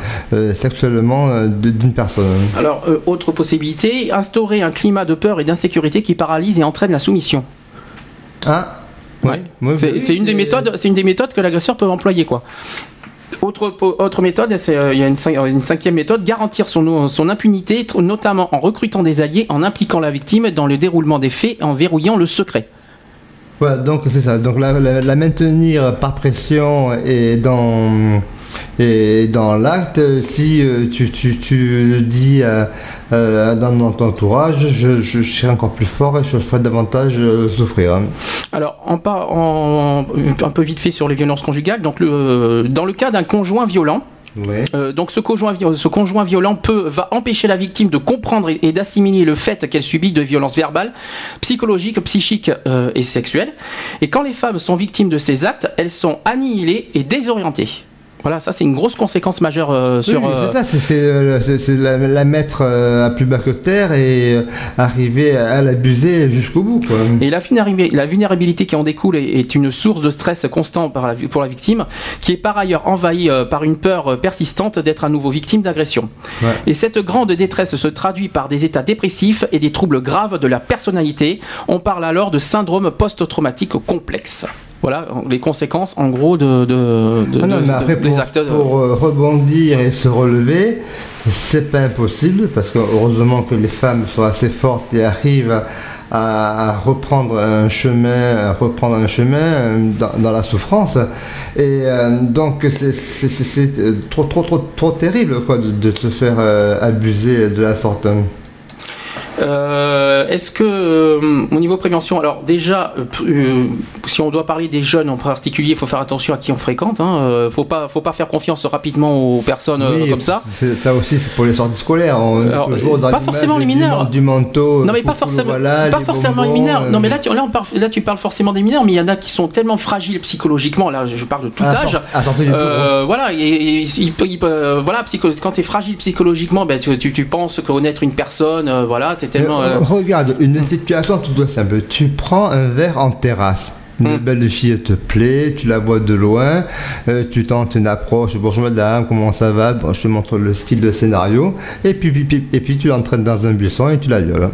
sexuellement d'une personne. Alors, autre possibilité, instaurer un climat de peur et d'insécurité qui paralyse et entraîne la soumission. Ah, ouais. c'est une des méthodes, c'est une des méthodes que l'agresseur peut employer, quoi. Autre, autre méthode, il y a une, une, cinquième méthode, garantir son, son impunité, notamment en recrutant des alliés, en impliquant la victime dans le déroulement des faits, en verrouillant le secret donc c'est ça. Donc la, maintenir par pression et dans et dans l'acte, si euh, tu, tu, tu dis euh, dans, ton entourage, je, je, serai encore plus fort et je ferai davantage euh, souffrir. Hein. Alors, en, en, un peu vite fait sur les violences conjugales, donc le, dans le cas d'un conjoint violent, Euh, donc ce conjoint, violent peut va empêcher la victime de comprendre et, d'assimiler le fait qu'elle subit de violences verbales, psychologiques, psychiques euh, et sexuelles. Et quand les femmes sont victimes de ces actes, elles sont annihilées et désorientées. Voilà, ça c'est une grosse conséquence majeure euh, sur. Oui, c'est ça, c'est euh, la, mettre euh, à plus bas que terre et arriver à, l'abuser jusqu'au bout. Et la, la, vulnérabilité qui en découle est, une source de stress constant pour la victime, qui est par ailleurs envahie par une peur persistante d'être à nouveau victime d'agression. Et cette grande détresse se traduit par des états dépressifs et des troubles graves de la personnalité. On parle alors de syndrome post-traumatique complexe voilà les conséquences en gros de, de, ah des acteurs. Pour euh, rebondir et se relever, c'est pas impossible parce que heureusement que les femmes sont assez fortes et arrivent à, reprendre un chemin, reprendre un chemin euh, dans, la souffrance. Et euh, donc c'est trop, trop, trop, trop terrible quoi, de, de se faire abuser de la sorte. Euh, est-ce que euh, au niveau prévention, alors déjà, euh, si on doit parler des jeunes en particulier, il faut faire attention à qui on fréquente. Hein, faut pas, faut pas faire confiance rapidement aux personnes comme ça. Ça aussi, c'est pour les sorties scolaires. On alors, toujours dans pas forcément les mineurs. Du, manteau. Non, mais pas forcément, pas les forcément les mineurs. Non, mais là, tu, là, on là, tu parles forcément des mineurs, mais il y en a qui sont tellement fragiles psychologiquement. Là, je parle de tout âge. voilà, et, il, voilà, quand tu es fragile psychologiquement, ben, tu, tu, tu penses connaître une personne, voilà euh, regarde, une situation tout simple. Tu prends un verre en terrasse. Une hmm. belle fille te plaît, tu la vois de loin, euh, tu tentes une approche, bonjour madame, comment ça va, je te montre le style de scénario, et puis, et puis tu l'entraînes dans un buisson et tu la violes.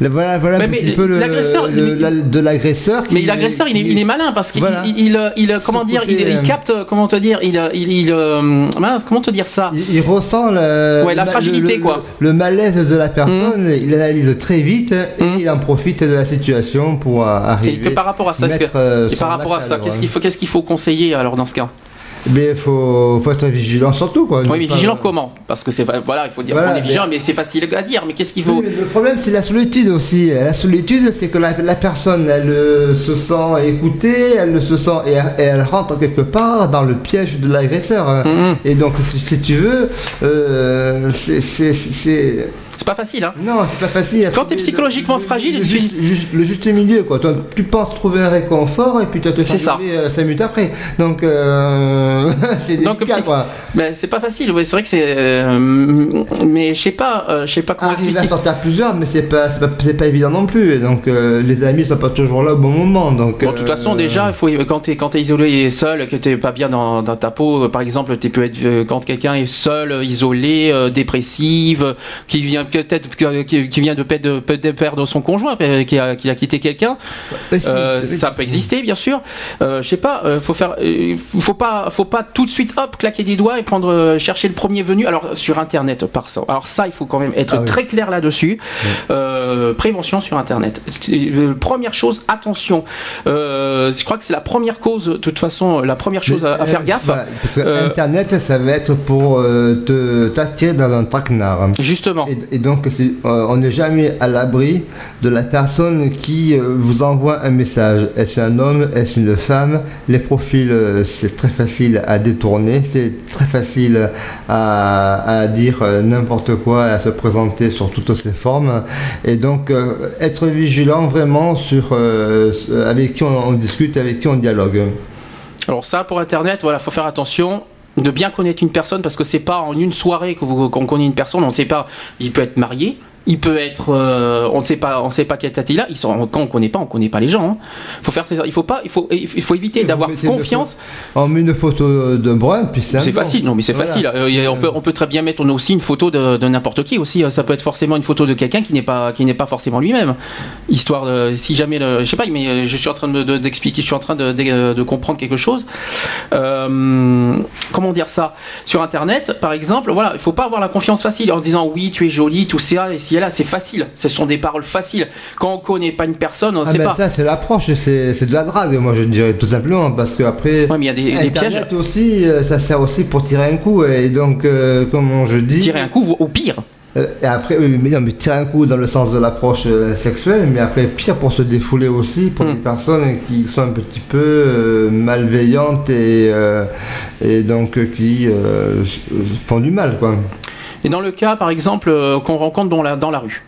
Voilà, voilà un petit peu le, de l'agresseur. Mais l'agresseur, il, il, est malin parce qu'il, il, il, comment dire, il, euh, capte, comment te dire, il, il, euh, comment te dire ça Il, ressent le, la fragilité, quoi. Le malaise de la personne, mmh. il analyse très vite et mmh. il en profite de la situation pour arriver. Et par rapport à ça, et par rapport à ça, qu'est-ce qu'il faut, qu'est-ce qu'il faut conseiller alors dans ce cas mais il faut, faut, être vigilant surtout. Quoi. Oui, mais vigilant comment? Parce que c'est voilà, il faut dire qu'on est vigilant, mais, c'est facile à dire. Mais qu'est-ce qu'il faut? Le problème, c'est la solitude aussi. La solitude, c'est que la, personne, elle euh, se sent écoutée, elle se sent et, elle rentre quelque part dans le piège de l'agresseur. Mm-hmm. Et donc, si, tu veux, euh, c'est c'est pas facile, hein Non, c'est pas facile. Quand tu es psychologiquement fragile, le, juste, milieu, quoi. tu penses trouver un réconfort et puis tu te fais 5 minutes après. Donc, euh, c'est délicat, quoi. Mais c'est pas facile, c'est vrai que c'est. Euh, mais je sais pas, euh, je sais pas comment Arriver expliquer. à sortir plusieurs, mais c'est pas, pas, pas, évident non plus. donc, les amis sont pas toujours là au bon moment. Donc, bon, de toute façon, déjà, faut, quand tu es, es, isolé et seul, que tu pas bien dans, dans, ta peau, par exemple, tu peux être, quand quelqu'un est seul, isolé, dépressive, qui vient peut-être qui, vient de perdre, de perdre son conjoint, euh, qui a, qui a quitté quelqu'un. Euh, ça peut exister, bien sûr. Euh, je sais pas, faut faire, faut pas, faut pas tout de suite hop claquer des doigts et prendre chercher le premier venu. Alors sur Internet, par ça. Alors ça, il faut quand même être ah très clair là-dessus. prévention sur Internet. Première chose, attention. je crois que c'est la première cause, de toute façon, la première chose à, faire gaffe. parce que Internet, ça va être pour te t'attirer dans un traquenard. Justement. Et, et donc euh, on n'est jamais à l'abri de la personne qui euh, vous envoie un message. Est-ce un homme? Est-ce une femme? Les profils, euh, c'est très facile à détourner, c'est très facile à, dire n'importe quoi, à se présenter sur toutes ses formes. Et donc être vigilant vraiment sur avec qui on, discute, avec qui on dialogue. Alors ça pour Internet, voilà, faut faire attention de bien connaître une personne parce que c'est pas en une soirée qu'on connaît une personne, on ne sait pas, il peut être marié, il peut être, euh, on ne sait pas, on sait pas quel tête il a. Ils sont, quand on connaît pas, on connaît pas les gens. Hein. Faut faire, il faut pas, il faut, il faut éviter d'avoir confiance. On met une photo de brun, puis c'est. C'est facile, non, mais c'est facile. Euh, on peut, on peut très bien mettre aussi une photo de, n'importe qui aussi. Ça peut être forcément une photo de quelqu'un qui n'est pas, qui n'est pas forcément lui-même. Histoire de, si jamais, le, je sais pas, mais je suis en train d'expliquer, je suis en train de, de, comprendre quelque chose. Euh, comment dire ça? Sur Internet, par exemple, voilà, il faut pas avoir la confiance facile en disant oui, tu es jolie, tout ça, et si là, c'est facile. Ce sont des paroles faciles. Quand on connaît pas une personne, on ah sait ben pas. Ça, c'est l'approche, c'est de la drague, moi je dirais tout simplement, parce qu'après. Ouais, mais il y a des, des pièges. aussi, euh, ça sert aussi pour tirer un coup, et donc, euh, comment je dis. Tirer un coup, au pire. Euh, et après, oui, mais, non, mais tirer un coup dans le sens de l'approche euh, sexuelle, mais après, pire pour se défouler aussi, pour Hmm. des personnes qui sont un petit peu euh, malveillantes et, et donc qui font du mal, quoi. Et dans le cas, par exemple, euh, qu'on rencontre dans la, dans la rue.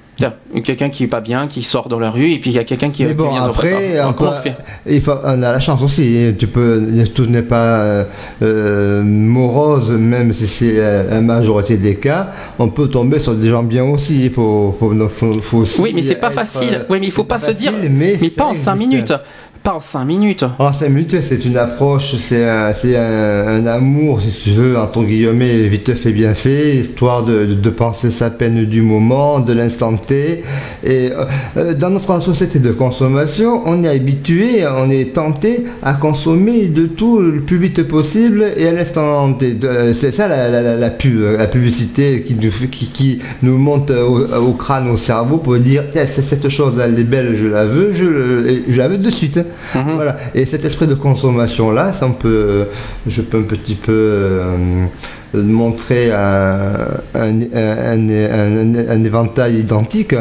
Quelqu'un qui est pas bien, qui sort dans la rue, et puis il y a quelqu'un qui, Mais qui bon, vient après, ça. on, il faut- a la chance aussi. Tu peux, tout n'est pas euh, euh, morose, même si c'est la majorité des cas. On peut tomber sur des gens bien aussi. Il faut, faut, faut, faut aussi Oui, mais c'est pas facile. euh, Oui, mais il faut pas se dire. facile, Mais, Mais pas en 5 existe. minutes. Pas en 5 minutes. En 5 minutes, c'est une approche, c'est un, c'est un, amour, si tu veux, entre guillemets, vite fait, bien fait, histoire de, de, penser sa peine du moment, de l'instant T. Et euh, euh, dans notre société de consommation, on est habitué, on est tenté à consommer de tout le plus vite possible et à l'instant T. C'est ça la, pub, la publicité qui nous, monte au, crâne, au cerveau pour dire, c'est cette chose, elle est belle, je la veux, je, je la veux de suite. Mhm. Et cet esprit de consommation là, ça on peut, je peux un petit peu euh, montrer un, un, éventail identique.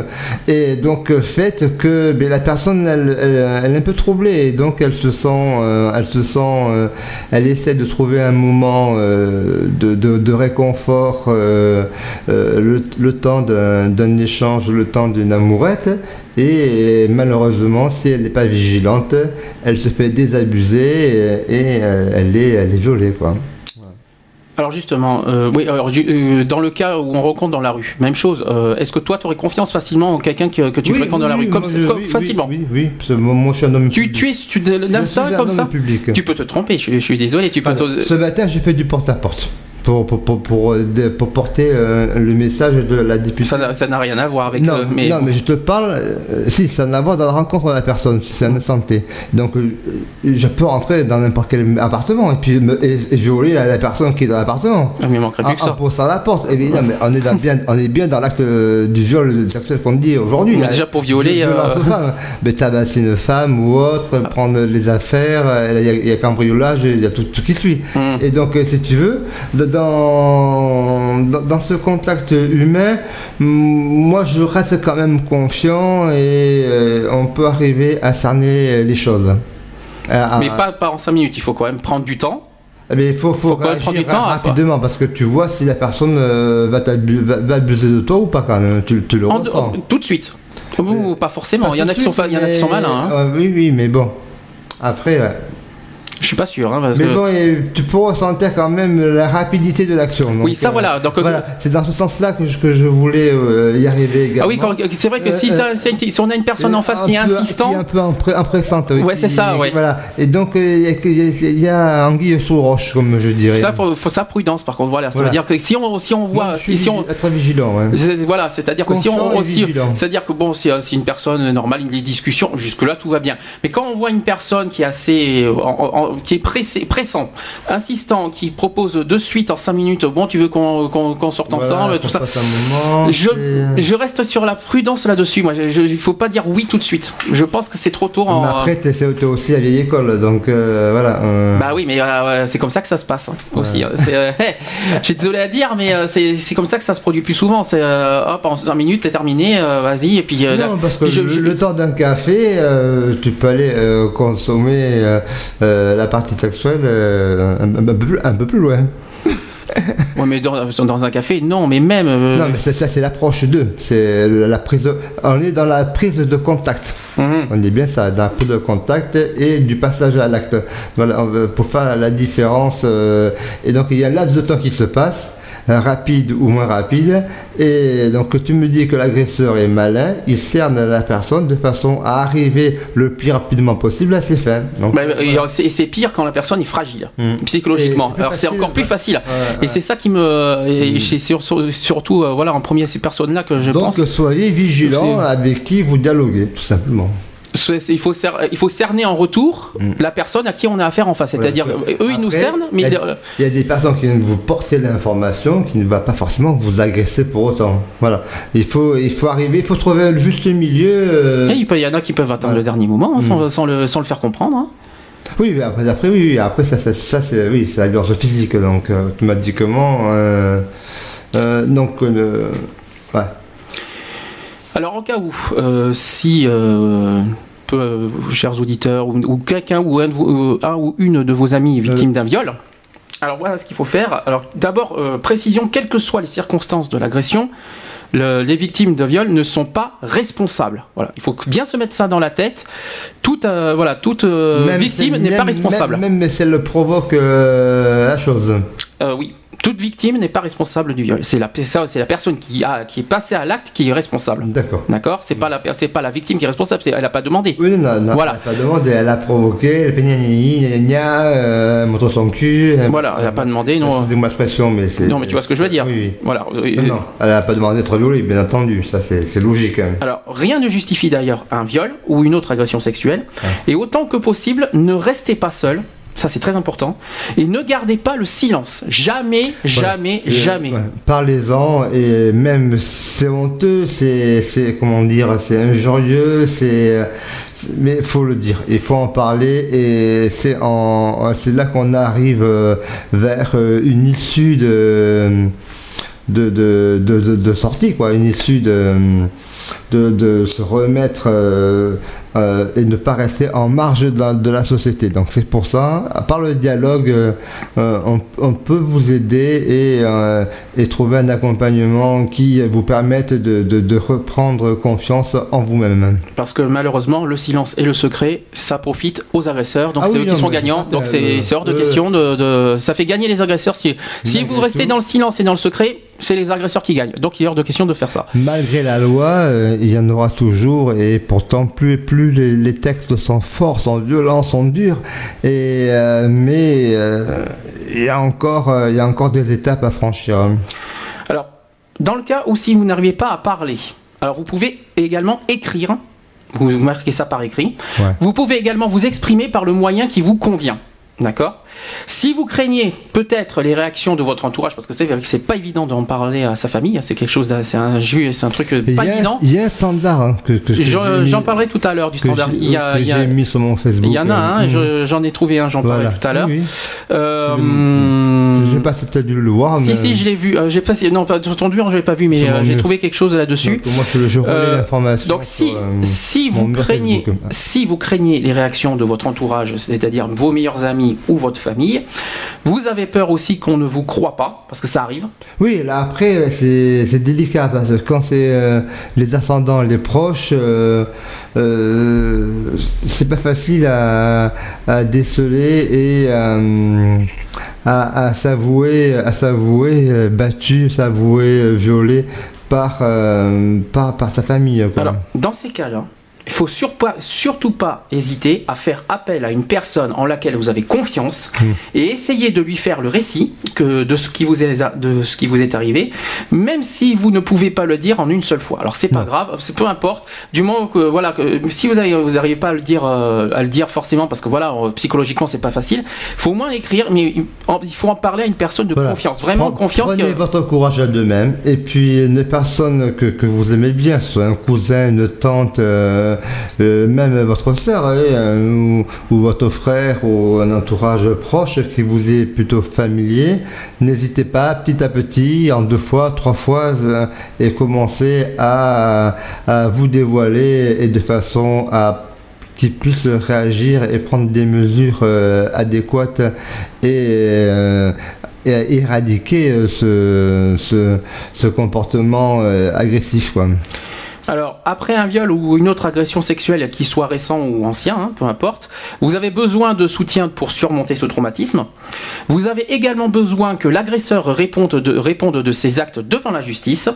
Et donc euh, fait que ben, la personne elle, est un peu troublée et donc elle se sent, euh, euh, elle essaie de trouver un moment euh, de, réconfort, euh, euh, le, temps d'un échange, le temps d'une amourette. Et malheureusement, si elle n'est pas vigilante, elle se fait désabuser et, et, euh, elle, est, elle est violée. Quoi. Alors justement, euh, oui, alors, du- euh, dans le cas où on rencontre dans la rue, même chose. euh, Est-ce que toi, tu aurais confiance facilement en quelqu'un que, que tu Oui, fréquentes dans la oui, rue, comme, facilement Oui, oui, parce que moi, je suis un homme Tu, public. tu es tu, l'instinct comme ça public. Tu peux te tromper. Je, suis- je suis désolé. Tu peux te- Ce matin, j'ai fait du porte-à-porte pour, pour, pour, pour, euh, pour porter euh, le message de la députée. Ça n'a- ça rien à voir avec. non, euh, mais, non, mais je te parle, euh, si, ça n'a à voir dans la rencontre de la personne, c'est un santé. Donc, je peux rentrer dans n'importe quel appartement et puis me, et, et violer la, la personne qui est dans l'appartement. Ah, mais il manquerait plus que en ça. poussant la porte, évidemment, mais on est, dans bien, on est bien dans l'acte du viol sexuel qu'on dit aujourd'hui. Déjà, pour violer. Mais tabasser une femme ou autre, prendre les affaires, il y, a- cambriolage, il y a tout, tout qui suit. Hum. Et donc, si tu veux, dans, dans, dans ce contact humain, moi je reste quand même confiant et euh, on peut arriver à cerner les choses. Euh, à- Mais pas, pas en 5 minutes. Il faut quand même prendre du temps. eh bien, il faut, faut, Faut quand même réagir prendre du temps, hein, rapidement parce que tu vois si la personne euh, va, t'abu- va, va abuser de toi ou pas quand même. Tu, tu le En- ressens. tout de suite. Ou pas forcément. Pas Il y en a qui sont, mais- malins. hein. Oui, oui, mais bon. Après, ouais. Je suis pas sûr. hein, parce mais que- bon, et tu peux ressentir quand même la rapidité de l'action. Oui, ça euh, voilà. Donc, Voilà, c'est dans ce sens-là que je, que je voulais euh, y arriver également. Ah oui, c'est vrai que si, Euh, ça- une- on a une personne en face qui est peu- insistant, Qui est un peu impré- impressante. oui, Ouais, c'est ça, ouais. Voilà. Et donc, euh, il y a- anguille sous roche, comme je dirais. ça faut, faut sa prudence. Par contre, voilà. Ça Voilà. veut dire que si on si on voit si, si on être vigilant. ouais. voilà, c'est-à-dire que si on aussi, c'est-à-dire que bon, si, euh, si une personne normale, les discussions, jusque là tout va bien. Mais quand on voit une personne qui est assez, euh, en- qui est pressé, pressant, insistant, qui propose de suite en 5 minutes, bon, tu veux qu'on sorte ensemble, tout ça. moment, Je, reste sur la prudence là-dessus. Moi, il faut pas dire oui tout de suite. Je pense que c'est trop tôt. En, Mais après, t'es t'es aussi à vieille école, donc euh, voilà. euh, Bah oui, mais euh, c'est comme ça que ça se passe hein, aussi. hein. Euh, je suis désolé à dire, mais euh, c'est comme ça que ça se produit plus souvent. C'est euh, hop, en 5 minutes, t'es terminé, euh, vas-y, et puis. euh, là- non, parce que je- le, je- le temps d'un café, euh, tu peux aller euh, consommer euh, euh, la partie sexuelle euh, un, un peu plus, un peu plus loin. Ouais, mais dans, dans un café, non, mais même. euh, Non, mais ça, c'est l'approche d'eux. C'est la prise. de- on est dans la prise de contact. mhm. On est bien ça, dans la prise de contact et du passage à l'acte. Voilà, pour faire la différence. euh, et donc, il y a un laps de temps qui se passe, rapide ou moins rapide. Et donc, tu me dis que l'agresseur est malin, il cerne la personne de façon à arriver le plus rapidement possible à ses fins. Donc, Bah, voilà. c'est- et c'est pire quand la personne est fragile, Mm. psychologiquement. Alors c'est encore plus facile. Ouais, Et ouais. c'est ça qui me. Et Mm. c'est sur- sur- surtout, euh, voilà, en premier, ces personnes-là que je Donc, pense. soyez vigilants avec qui vous dialoguez, tout simplement. Il faut, il faut cerner en retour Mm. la personne à qui on a affaire en face. C'est-à-dire, euh, eux, ils nous cernent, mais. il y, a, il y a des personnes qui vous porter l'information, qui ne va pas forcément vous agresser pour autant. Voilà. Il faut, il faut arriver, il faut trouver le juste milieu. euh, Il peut- il y en a qui peuvent attendre le dernier moment hein, sans, Mm. sans le, sans le faire comprendre. hein. Oui, mais après, après, oui, après ça, ça, ça, c'est, oui, la violence physique, donc euh, automatiquement. euh, euh, donc, Ouais. Alors en cas où, euh, si, euh, peu, euh, chers auditeurs, ou, ou quelqu'un ou un, ou une de vos amis est victime d'un viol, alors voilà ce qu'il faut faire. Alors d'abord, euh, précision, quelles que soient les circonstances de l'agression, le- les victimes de viol ne sont pas responsables. Voilà, il faut bien se mettre ça dans la tête. Toute, euh, voilà, toute euh, victime n'est pas responsable. Même, même si elle provoque la chose. Oui, toute victime n'est pas responsable du viol. C'est la, ça, c'est la personne qui, a, qui est passée à l'acte qui est responsable. D'accord. D'accord? C'est pas la pas la victime qui est responsable, c'est elle n'a pas demandé. Oui, non, non, Voilà. elle n'a pas demandé, elle a provoqué, elle fait gna gna gna euh, montre son cul. Voilà, elle n'a pas demandé, non. Excusez-moi l'expression, mais c'est. Non, mais tu vois ce que je veux dire. Oui, oui. Voilà. Non, non, elle n'a pas demandé d'être violée, bien entendu, ça c'est logique. hein. Alors, rien ne justifie d'ailleurs un viol ou une autre agression sexuelle. Et autant que possible, ne restez pas seul. Ça, c'est très important. Et ne gardez pas le silence. Jamais, jamais, Et, jamais. ouais, Parlez-en, et même c'est honteux, c'est, comment dire, c'est injurieux, c'est. Mais il faut le dire, il faut en parler, et c'est, en, c'est là qu'on arrive euh, vers euh, une issue de. De, de, de, de- de sortie, quoi, une issue de, de, de se remettre euh, euh, et ne pas rester en marge de la, de la société. Donc c'est pour ça, par le dialogue, euh, euh, on, on peut vous aider et, euh, et trouver un accompagnement qui vous permette de, de- de reprendre confiance en vous-même. Parce que malheureusement, le silence et le secret, ça profite aux agresseurs. Donc Ah c'est oui, eux qui sont gagnants. Donc c'est hors de question de, Ça fait gagner les agresseurs. Si, vous restez tout. dans le silence et dans le secret, c'est les agresseurs qui gagnent. Donc il est hors de question de faire ça. Malgré la loi, il y en aura toujours et pourtant plus et plus les, les textes sont forts, sont violents, sont durs. Et, euh, mais euh, il y, a encore, euh, il y a encore des étapes à franchir. Alors, dans le cas où si vous n'arrivez pas à parler, alors vous pouvez également écrire. Vous marquez ça par écrit. Ouais. Vous pouvez également vous exprimer par le moyen qui vous convient. D'accord? Si vous craignez peut-être les réactions de votre entourage, parce que c'est vrai que c'est pas évident d'en parler à sa famille, hein, c'est quelque chose, c'est un jus, c'est un truc euh, pas évident. Il y a un standard hein, que, que- que J'en parlerai tout à l'heure du standard. Il y a, que il y a- j'ai mis sur mon Facebook. il y en a un, euh, je- j'en ai trouvé un, j'en voilà. parlerai tout à l'heure. Oui, oui. Euh, Je sais pas si tu as dû le voir. si, mais- si, je l'ai vu. Euh, j'ai pas, non, pas entendu, je l'ai pas vu, mais euh, j'ai trouvé quelque chose là-dessus. Donc, moi, je, je Euh, l'information. Donc si, euh, si vous craignez, si vous craignez les réactions de votre entourage, c'est-à-dire vos meilleurs amis ou votre famille, vous avez peur aussi qu'on ne vous croit pas, parce que ça arrive. Oui, là après, c'est délicat parce que quand c'est euh, les ascendants, les proches, euh, euh, c'est pas facile à, à déceler et à, à s'avouer, à s'avouer battu, s'avouer violé par, par, par sa famille. quoi. Alors, dans ces cas-là, il faut sur- pas- surtout pas hésiter à faire appel à une personne en laquelle vous avez confiance Hmm. et essayer de lui faire le récit que de ce qui vous est de ce qui vous est arrivé, même si vous ne pouvez pas le dire en une seule fois. Alors c'est pas grave, c'est peu importe. Du moment que voilà, que, si vous n'arrivez pas à le dire, euh, à le dire forcément parce que voilà, euh, psychologiquement c'est pas facile. Il faut au moins écrire, mais il faut en parler à une personne de Voilà. confiance, vraiment confiance. Prenez que- votre courage à deux-mêmes et puis une personne que, que vous aimez bien, soit un cousin, une tante, euh, euh, même votre soeur ou, ou votre frère ou un entourage proche qui vous est plutôt familier, n'hésitez pas petit à petit, en deux fois, trois fois, euh, et commencez à, vous dévoiler et de façon à qu'ils puissent réagir et prendre des mesures euh, adéquates et, euh, éradiquer euh, ce, comportement euh, agressif. Quoi. Alors, après un viol ou une autre agression sexuelle, qui soit récent ou ancien, hein, peu importe, vous avez besoin de soutien pour surmonter ce traumatisme. Vous avez également besoin que l'agresseur réponde de, réponde de ses actes devant la justice.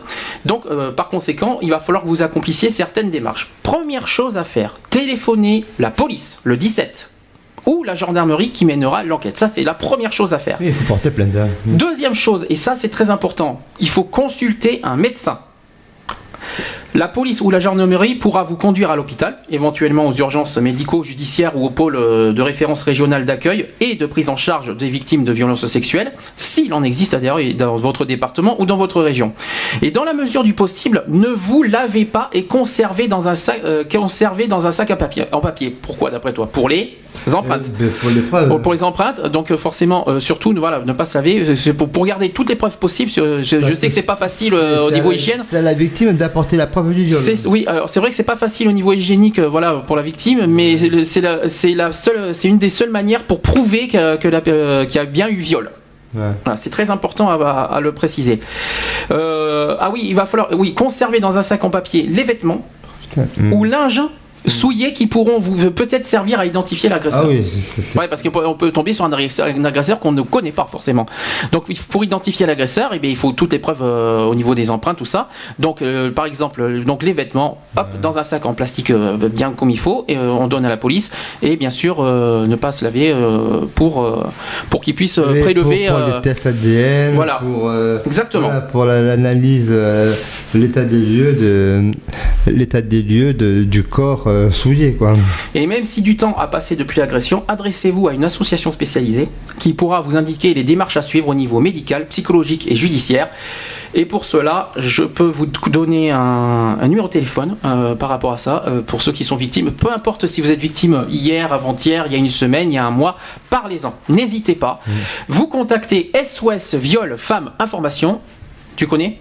Donc, euh, par conséquent, il va falloir que vous accomplissiez certaines démarches. Première chose à faire, téléphoner la police, le 17, ou la gendarmerie qui mènera l'enquête. Ça, c'est la première chose à faire. Oui, il faut porter plainte. hein. Deuxième chose, et ça c'est très important, il faut consulter un médecin. La police ou la gendarmerie pourra vous conduire à l'hôpital, éventuellement aux urgences médico-judiciaires ou au pôle euh, de référence régional d'accueil et de prise en charge des victimes de violences sexuelles, s'il en existe dans votre département ou dans votre région. Et dans la mesure du possible, ne vous lavez pas et conservez dans un sac, euh, conservez dans un sac à papier, en papier. Pourquoi d'après toi? Pour les empreintes. Euh, pour les. Pour, pour les empreintes, donc euh, forcément, euh, surtout, voilà, ne pas se laver, c'est pour, pour garder toutes les preuves possibles. Je, sais que c'est pas facile euh, au niveau la- hygiène. C'est à la victime d'apporter la preuve du viol. Oui, alors c'est vrai que c'est pas facile au niveau hygiénique, euh, voilà, pour la victime, mais c'est c'est la, c'est la seule, c'est une des seules manières pour prouver que, euh, qu'il y a bien eu viol. Ouais. Voilà, c'est très important à, à- à le préciser. Euh, ah oui, il va falloir, oui, conserver dans un sac en papier les vêtements ou linge souillés qui pourront vous peut-être servir à identifier l'agresseur. Ah oui, Ouais, parce qu'on peut, tomber sur un agresseur, qu'on ne connaît pas forcément. Donc, pour identifier l'agresseur, eh bien, il faut toutes les preuves euh, au niveau des empreintes, tout ça. Donc, euh, par exemple, donc les vêtements, hop, dans un sac en plastique euh, bien comme il faut, et on donne à la police. Et bien sûr, ne pas se laver pour pour qu'ils puissent prélever. pour, pour les tests ADN, voilà. pour, Exactement. voilà, pour la- l'analyse, l'état des lieux de l'état des lieux de- du corps euh, souillé, quoi. Et même si du temps a passé depuis l'agression, adressez-vous à une association spécialisée qui pourra vous indiquer les démarches à suivre au niveau médical, psychologique et judiciaire. Et pour cela, je peux vous donner un, un numéro de téléphone euh, par rapport à ça, euh, pour ceux qui sont victimes. Peu importe si vous êtes victime hier, avant-hier, il y a une semaine, il y a un mois, parlez-en. N'hésitez pas. Vous contactez SOS Viol Femmes Information. Tu connais?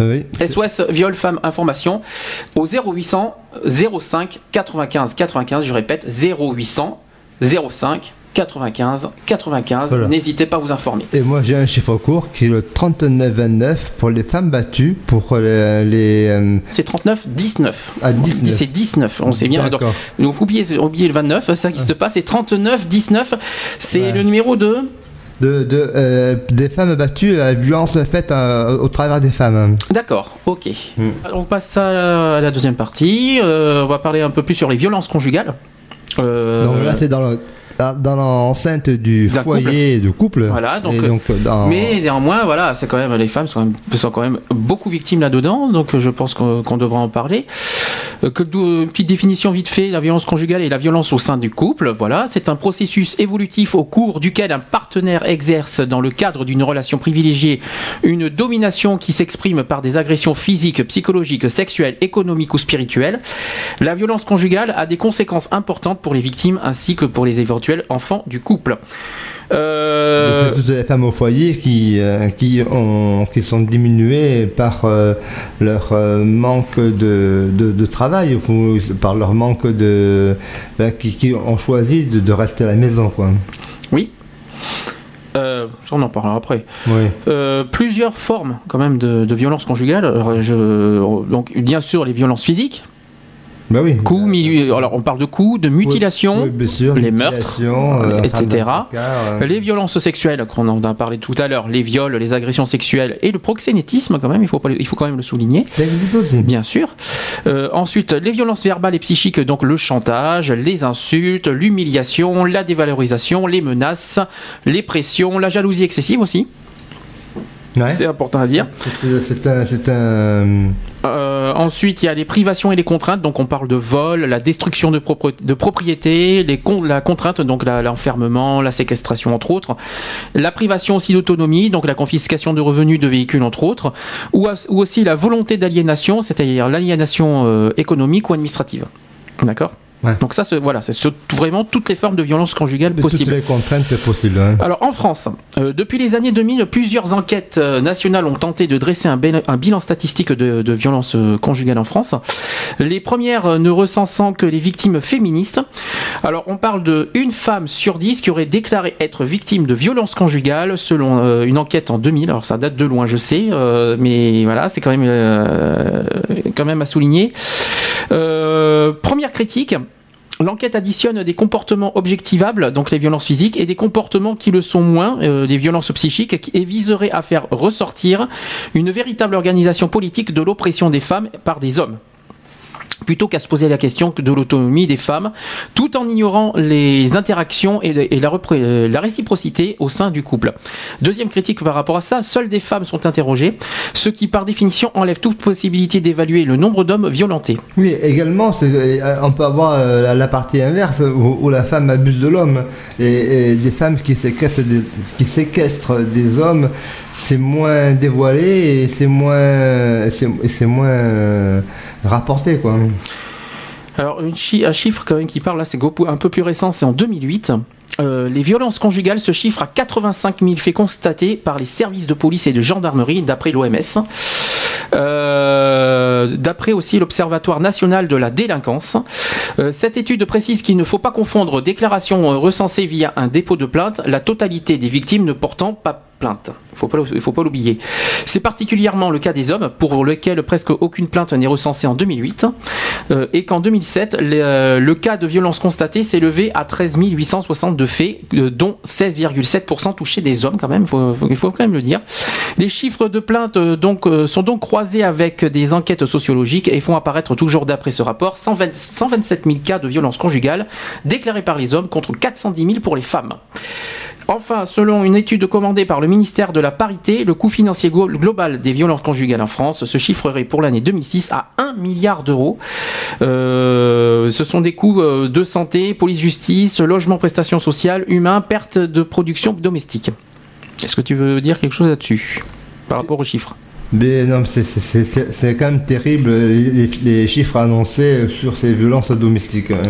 Oui. SOS Viol Femmes Information au 0800 05 95 95, je répète 0800 05 95 95. Voilà. N'hésitez pas à vous informer. Et moi j'ai un chiffre court qui est le 3929 pour les femmes battues, pour les, les, euh, C'est 39 19. à 19. C'est 19, on sait bien. Donc, oubliez, oubliez le 29, c'est ça qui se passe. C'est 39 19. C'est Ouais. le numéro de. De, de, euh, des femmes battues à violence faite euh, au travers des femmes. D'accord, ok. Mm. On passe à la deuxième partie. Euh, on va parler un peu plus sur les violences conjugales. Euh, Donc là c'est dans le- dans l'enceinte du foyer de couple. Voilà, donc, euh, donc dans- Mais néanmoins, voilà, c'est quand même les femmes sont quand même, sont quand même beaucoup victimes là-dedans, donc euh, je pense qu'on qu'on devra en parler. Euh, Que d'où- une petite définition vite fait, la violence conjugale et la violence au sein du couple. Voilà, c'est un processus évolutif au cours duquel un partenaire exerce dans le cadre d'une relation privilégiée une domination qui s'exprime par des agressions physiques, psychologiques, sexuelles, économiques ou spirituelles. La violence conjugale a des conséquences importantes pour les victimes ainsi que pour les éventuels enfants du couple. Euh, C'est toutes les femmes au foyer qui, euh, qui, ont, qui sont diminuées par euh, leur euh, manque de, de, de travail, par leur manque de. ben, qui, qui ont choisi de, de rester à la maison, quoi. Oui. Euh, on en parlera après. Oui. Euh, plusieurs formes quand même de, de violence conjugale. Je- donc bien sûr les violences physiques, Ben oui. coups, milieu- alors on parle de coups, de mutilation, Oui, bien sûr, les meurtres, euh, etc. euh, les violences sexuelles qu'on en a parlé tout à l'heure, les viols, les agressions sexuelles et le proxénétisme quand même. Il faut il faut quand même le souligner. Ça existe aussi. Bien sûr. Euh, ensuite, les violences verbales et psychiques, donc le chantage, les insultes, l'humiliation, la dévalorisation, les menaces, les pressions, la jalousie excessive aussi. Ouais. C'est important à dire. C'est un. C'est un Euh, ensuite, il y a les privations et les contraintes. Donc, on parle de vol, la destruction de, propre- de propriété, les con- la contrainte, donc l'enfermement, la, séquestration, entre autres. La privation aussi d'autonomie, donc la confiscation de revenus de véhicules, entre autres. Ou aussi la volonté d'aliénation, c'est-à-dire l'aliénation euh, économique ou administrative. D'accord? Ouais. Donc, ça, c'est- voilà, c'est vraiment toutes les formes de violence conjugale de toutes possibles. les contraintes possibles. hein. Alors en France, euh, depuis les années 2000, plusieurs enquêtes euh, nationales ont tenté de dresser un, bilan statistique de, de violences euh, conjugales en France. Les premières ne recensant que les victimes féministes. Alors on parle de une femme sur dix qui aurait déclaré être victime de violences conjugales selon une enquête en 2000. Alors ça date de loin, je sais, mais voilà, c'est quand même quand même à souligner. Euh, première critique. L'enquête additionne des comportements objectivables, donc les violences physiques, et des comportements qui le sont moins, euh, des violences psychiques, et viserait à faire ressortir une véritable organisation politique de l'oppression des femmes par des hommes plutôt qu'à se poser la question de l'autonomie des femmes, tout en ignorant les interactions et, euh, la réciprocité au sein du couple. Deuxième critique par rapport à ça, seules des femmes sont interrogées, ce qui par définition enlève toute possibilité d'évaluer le nombre d'hommes violentés. Oui, également, euh, on peut avoir euh, la, partie inverse où, la femme abuse de l'homme et, des femmes qui séquestrent des, hommes, c'est moins dévoilé et c'est moins, c'est moins rapporté quoi. Alors, un chiffre quand même qui parle là, c'est un peu plus récent, c'est en 2008. Euh, les violences conjugales se chiffrent à 85 000 faits constatés par les services de police et de gendarmerie, d'après l'OMS. Euh, d'après aussi l'Observatoire national de la délinquance. Euh, cette étude précise qu'il ne faut pas confondre déclaration recensée via un dépôt de plainte, la totalité des victimes ne portant pas plainte. Il ne faut pas l'oublier. C'est particulièrement le cas des hommes, pour lesquels presque aucune plainte n'est recensée en 2008, euh, et qu'en 2007, euh, le cas de violence constatée s'est levé à 13 862 faits, euh, dont 16,7% touchaient des hommes quand même, il faut, quand même le dire. Les chiffres de plainte donc, sont donc croisés avec des enquêtes sociologiques et font apparaître toujours d'après ce rapport 127 000 cas de violence conjugale déclarés par les hommes contre 410 000 pour les femmes. Enfin, selon une étude commandée par le ministère de la Parité, le coût financier global des violences conjugales en France se chiffrerait pour l'année 2006 à 1 milliard d'euros. Euh, ce sont des coûts euh, de santé, police-justice, logement, prestations sociales, humains, perte de production domestique. Est-ce que tu veux dire quelque chose là-dessus par rapport aux chiffres? Non, c'est quand même terrible les, chiffres annoncés sur ces violences domestiques. Hein.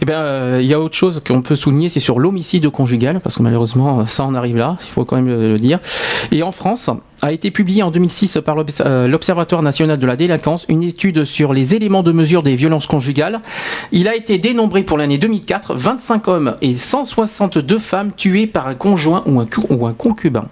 Eh bien, euh, il y a autre chose qu'on peut souligner, c'est sur l'homicide conjugal, parce que malheureusement, ça en arrive là, il faut quand même le, dire. Et en France, a été publié en 2006 par euh, l'Observatoire national de la délinquance une étude sur les éléments de mesure des violences conjugales. Il a été dénombré pour l'année 2004 25 hommes et 162 femmes tuées par un conjoint ou un concubin.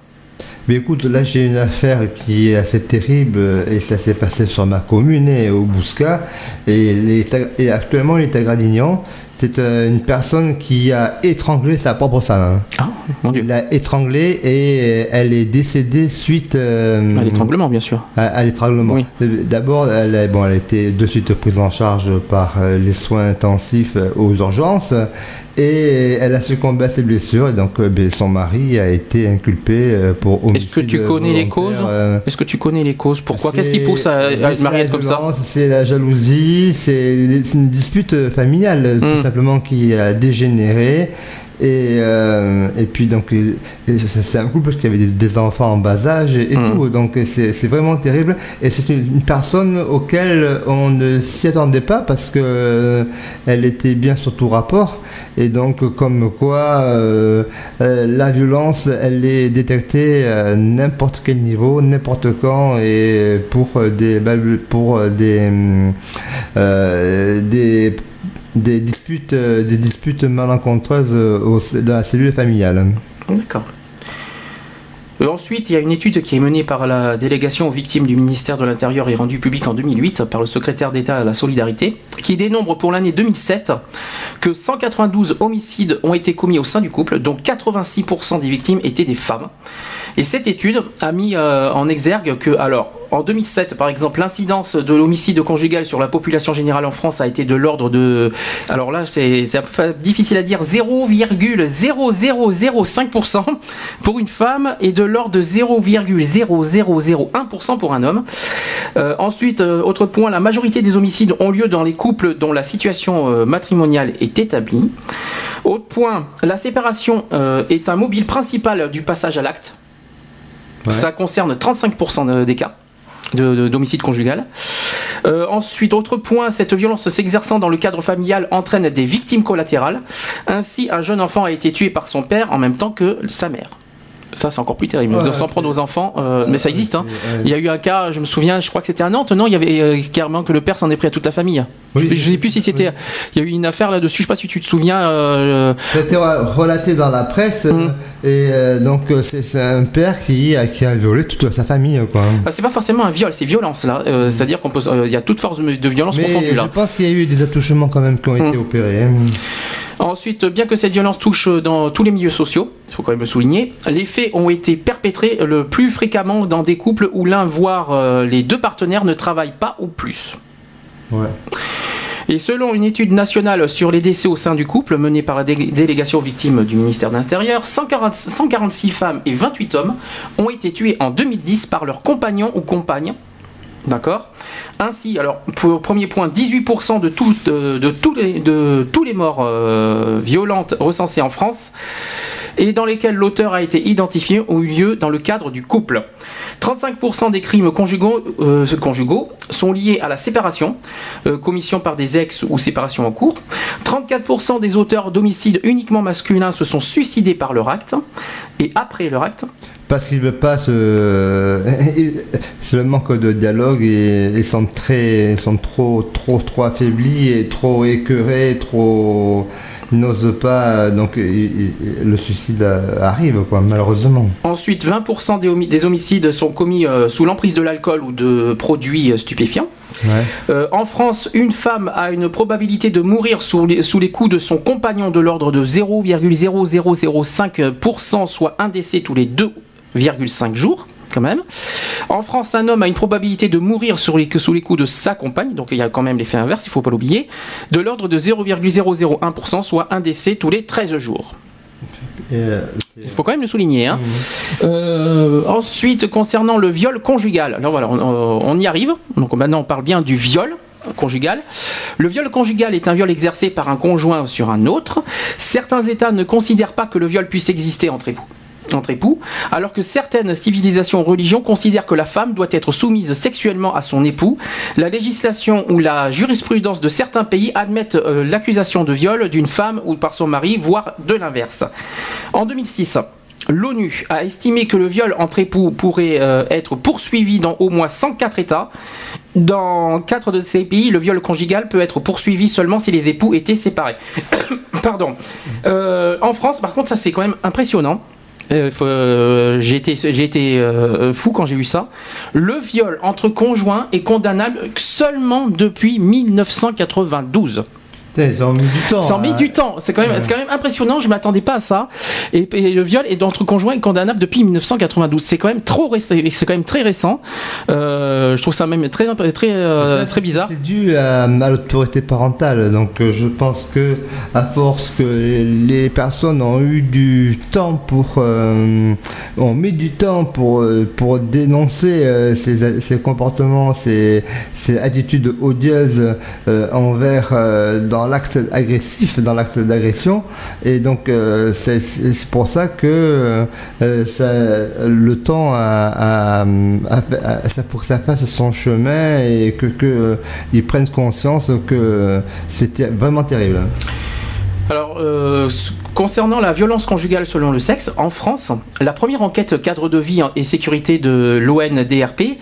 Mais écoute, là j'ai une affaire qui est assez terrible et ça s'est passé sur ma commune et au Bousca. Et, et actuellement il est à Gradignan. C'est euh, une personne qui a étranglé sa propre femme. Ah, mon Dieu. Il l'a étranglée et elle est décédée suite. Euh, à l'étranglement, bien sûr. À, l'étranglement. D'abord, elle, bon, elle a été de suite prise en charge par euh, les soins intensifs aux urgences et elle a succombé à ses blessures et donc ben, son mari a été inculpé pour homicide Est-ce que tu connais les causes Est-ce que tu connais les causes Pourquoi Qu'est-ce qui pousse à, à marier comme ça C'est la jalousie, c'est une dispute familiale. Hmm simplement qui a dégénéré. Et, euh, et puis donc c'est un couple qui avait des, enfants en bas âge et, hmm. tout, donc c'est vraiment terrible. Et c'est une, personne auquel on ne s'y attendait pas parce que euh, elle était bien sur tout rapport. Et donc comme quoi euh, la violence, elle est détectée à n'importe quel niveau, n'importe quand et pour des pour des des des disputes, euh, des disputes malencontreuses euh, dans la cellule familiale. D'accord. Euh, ensuite, il y a une étude qui est menée par la délégation aux victimes du ministère de l'Intérieur et rendue publique en 2008 par le secrétaire d'État à la Solidarité, qui dénombre pour l'année 2007 que 192 homicides ont été commis au sein du couple, dont 86% des victimes étaient des femmes. Et cette étude a mis en exergue que, alors, en 2007, par exemple, l'incidence de l'homicide conjugal sur la population générale en France a été de l'ordre de. Alors là, c'est difficile à dire, 0,0005% pour une femme et de l'ordre de 0,0001% pour un homme. Euh, ensuite, euh, autre point, la majorité des homicides ont lieu dans les couples dont la situation euh, matrimoniale est établie. Autre point, la séparation est un mobile principal du passage à l'acte. Ça concerne 35% des cas d'homicide conjugal. Euh, ensuite, autre point, cette violence s'exerçant dans le cadre familial entraîne des victimes collatérales. Ainsi, un jeune enfant a été tué par son père en même temps que sa mère. Ça, c'est encore plus terrible. Ouais, s'en prendre aux enfants, euh, mais ça existe. Hein. Il y a eu un cas, je me souviens, je crois que c'était à Nantes, non Il y avait euh, carrément que le père s'en est pris à toute la famille. je ne sais plus si c'était. Il y a eu une affaire là-dessus, je ne sais pas si tu te souviens. Euh... C'était relaté dans la presse, hum. et euh, donc c'est un père qui a, qui a violé toute sa famille. Quoi. Ah, c'est pas forcément un viol, c'est violence là. Hum. C'est-à-dire qu'il y a toute force de violence confondue là. Je pense qu'il y a eu des attouchements quand même qui ont été hum. opérés. Ensuite, bien que cette violence touche dans tous les milieux sociaux, il faut quand même le souligner, les faits ont été perpétrés le plus fréquemment dans des couples où l'un, voire euh, les deux partenaires ne travaillent pas ou plus. Et selon une étude nationale sur les décès au sein du couple menée par la délégation victime du ministère de l'Intérieur, 146 femmes et 28 hommes ont été tués en 2010 par leurs compagnons ou compagnes D'accord Ainsi, alors, pour, premier point, 18% de, de, tous les, de tous les morts euh, violentes recensées en France et dans lesquels l'auteur a été identifié ont eu lieu dans le cadre du couple. 35% des crimes conjugaux, euh, conjugaux, sont liés à la séparation, euh, commission par des ex ou séparation en cours. 34% des auteurs d'homicides uniquement masculins se sont suicidés par leur acte et après leur acte. Parce qu'ils ne veulent pas se. C'est le manque de dialogue et ils sont, très, sont trop, trop, trop affaiblis et trop écœurés, trop. N'osent pas. Donc il- il- le suicide arrive, quoi, malheureusement. Ensuite, 20% des, homi- des homicides sont commis euh, sous l'emprise de l'alcool ou de produits euh, stupéfiants. Ouais. Euh, en France, une femme a une probabilité de mourir sous les, sous les coups de son compagnon de l'ordre de 0,0005%, soit un décès tous les 2,5 jours. Quand même. En France, un homme a une probabilité de mourir sur les- sous les coups de sa compagne, donc il y a quand même l'effet inverse, il faut pas l'oublier, de l'ordre de 0,001%, soit un décès tous les 13 jours. Euh, Il faut quand même le souligner. hein. Euh, ensuite, concernant le viol conjugal, alors voilà, on, on y arrive. Donc maintenant, on parle bien du viol conjugal. Le viol conjugal est un viol exercé par un conjoint sur un autre. Certains États ne considèrent pas que le viol puisse exister entre époux. Entre époux, alors que certaines civilisations religions considèrent que la femme doit être soumise sexuellement à son époux, la législation ou la jurisprudence de certains pays admettent euh, l'accusation de viol d'une femme ou par son mari, voire de l'inverse. En 2006, l'ONU a estimé que le viol entre époux pourrait euh, être poursuivi dans au moins 104 États. Dans 4 de ces pays, le viol conjugal peut être poursuivi seulement si les époux étaient séparés. Pardon. Euh, en France, par contre, ça c'est quand même impressionnant. Euh, euh, euh, fou quand j'ai vu ça. Le viol entre conjoints est condamnable seulement depuis 1992. Putain, ils ont mis du temps. Ça en met hein. du temps. C'est quand même, Ouais. c'est quand même impressionnant. Je m'attendais pas à ça. Et, et le viol est entre conjoints est condamnable depuis 1992. C'est quand même trop récent. C'est quand même très récent. Euh, je trouve ça même très très euh, Ça, très bizarre. C'est dû à, à l'autorité parentale. Donc euh, je pense que à force que les personnes ont eu du temps pour euh, ont mis du temps pour pour dénoncer ces, ces comportements, ces, ces attitudes odieuses envers dans l'acte agressif, dans l'acte d'agression. Et donc euh, c'est pour ça que euh, ça, le temps a, pour que ça fasse son chemin et que, que euh, prennent conscience que c'était vraiment terrible. Alors, euh, concernant la violence conjugale selon le sexe, en France, la première enquête cadre de vie et sécurité de l'ONDRP,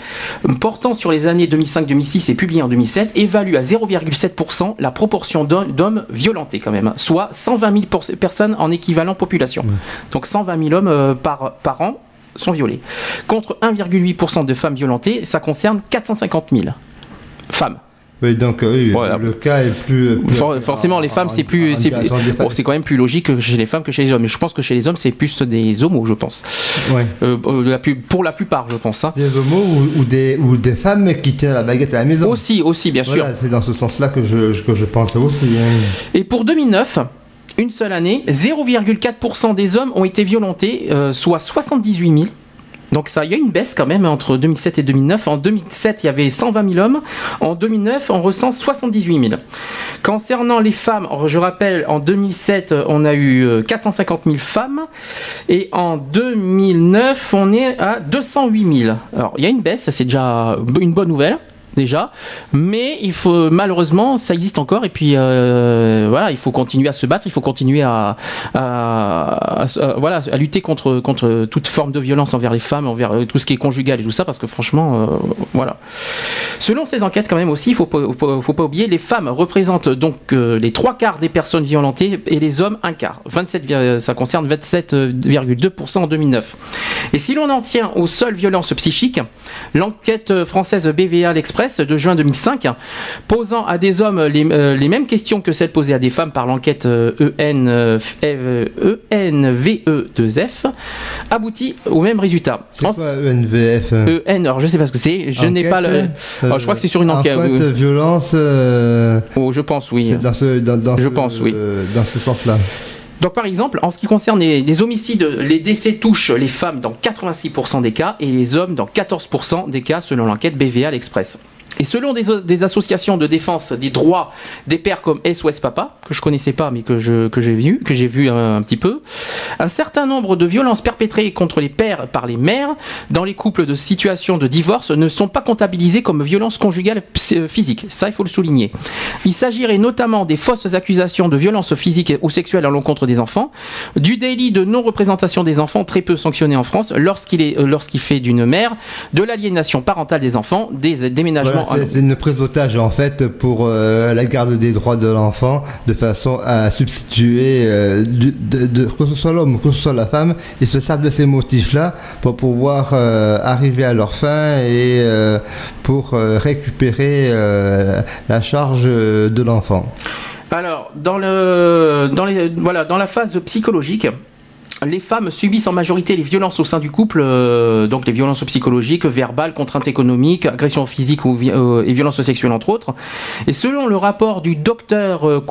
portant sur les années 2005-2006 et publiée en 2007, évalue à 0,7% la proportion d'hom- d'hommes violentés quand même, soit 120 000 por- personnes en équivalent population. Donc 120 000 hommes euh, par, par an sont violés. Contre 1,8% de femmes violentées, ça concerne 450 000 femmes. Oui, donc euh, oui, Voilà. le cas est plus. plus- For- forcément, les femmes, c'est plus, c'est direction des femmes. bon, c'est quand même plus logique chez les femmes que chez les hommes. Mais je pense que chez les hommes, c'est plus des homos, je pense. Ouais. Euh, euh, la plus- pour la plupart, je pense. hein. Des homos ou, ou des, ou des femmes qui tiennent la baguette à la maison. Aussi, aussi, bien sûr. C'est dans ce sens-là que je, que je pense aussi. hein. Et pour 2009, une seule année, 0,4% des hommes ont été violentés, euh, soit 78 000. Donc ça, il y a une baisse quand même entre 2007 et 2009. En 2007, il y avait 120 000 hommes. En 2009, on recense 78 000. Concernant les femmes, je rappelle, en 2007, on a eu euh, 450 000 femmes. Et en 2009, on est à 208 000. Alors, il y a une baisse, c'est déjà une bonne nouvelle déjà, mais malheureusement ça existe encore et puis euh, voilà il faut continuer à se battre, il faut continuer à, à- voilà à lutter contre contre toute forme de violence envers les femmes, envers euh, tout ce qui est conjugal et tout ça parce que franchement euh, voilà. Selon ces enquêtes quand même aussi, il faut faut, pas oublier les femmes représentent donc euh, les trois quarts des personnes violentées et les hommes un quart. 27 vir- ça concerne 27,2% en 2009. Et si l'on en tient aux seules violences psychiques, l'enquête française BVA l'Express de juin 2005, posant à des hommes les, euh, les mêmes questions que celles posées à des femmes par l'enquête euh, EN, euh, F- euh, ENVE2F, aboutit au même résultat. C'est quoi ENVF EN, alors je sais pas ce que c'est, je n'ai pas le. Oh, je crois que c'est sur une enquête, Enquête, violence. Oh, je pense, oui. dans ce, dans, dans Je ce- pense, oui. dans ce sens-là. Donc par exemple, en ce qui concerne les, les homicides, les décès touchent les femmes dans 86% des cas et les hommes dans 14% des cas selon l'enquête BVA l'Express. Et selon des, associations de défense des droits des pères comme SOS Papa, que je connaissais pas mais que je que j'ai vu, que j'ai vu un, petit peu, un certain nombre de violences perpétrées contre les pères par les mères dans les couples de situation de divorce ne sont pas comptabilisées comme violences conjugales euh, physiques. Ça, il faut le souligner. Il s'agirait notamment des fausses accusations de violences physiques ou sexuelles à l'encontre des enfants, du délit de non-représentation des enfants très peu sanctionné en France lorsqu'il euh, lorsqu'il fait d'une mère, de l'aliénation parentale des enfants, des déménagements c'est une prise d'otage en fait pour euh, la garde des droits de l'enfant de façon à substituer, euh, de, que ce soit l'homme ou que ce soit la femme, ils se servent de ces motifs-là pour pouvoir euh, arriver à leur fin et pour récupérer la charge de l'enfant. Alors, dans, le, dans, les, voilà, dans la phase psychologique, les femmes subissent en majorité les violences au sein du couple, euh, donc les violences psychologiques, verbales, contraintes économiques, agressions physiques ou, euh, et violences sexuelles entre autres. Et selon le rapport du docteur euh,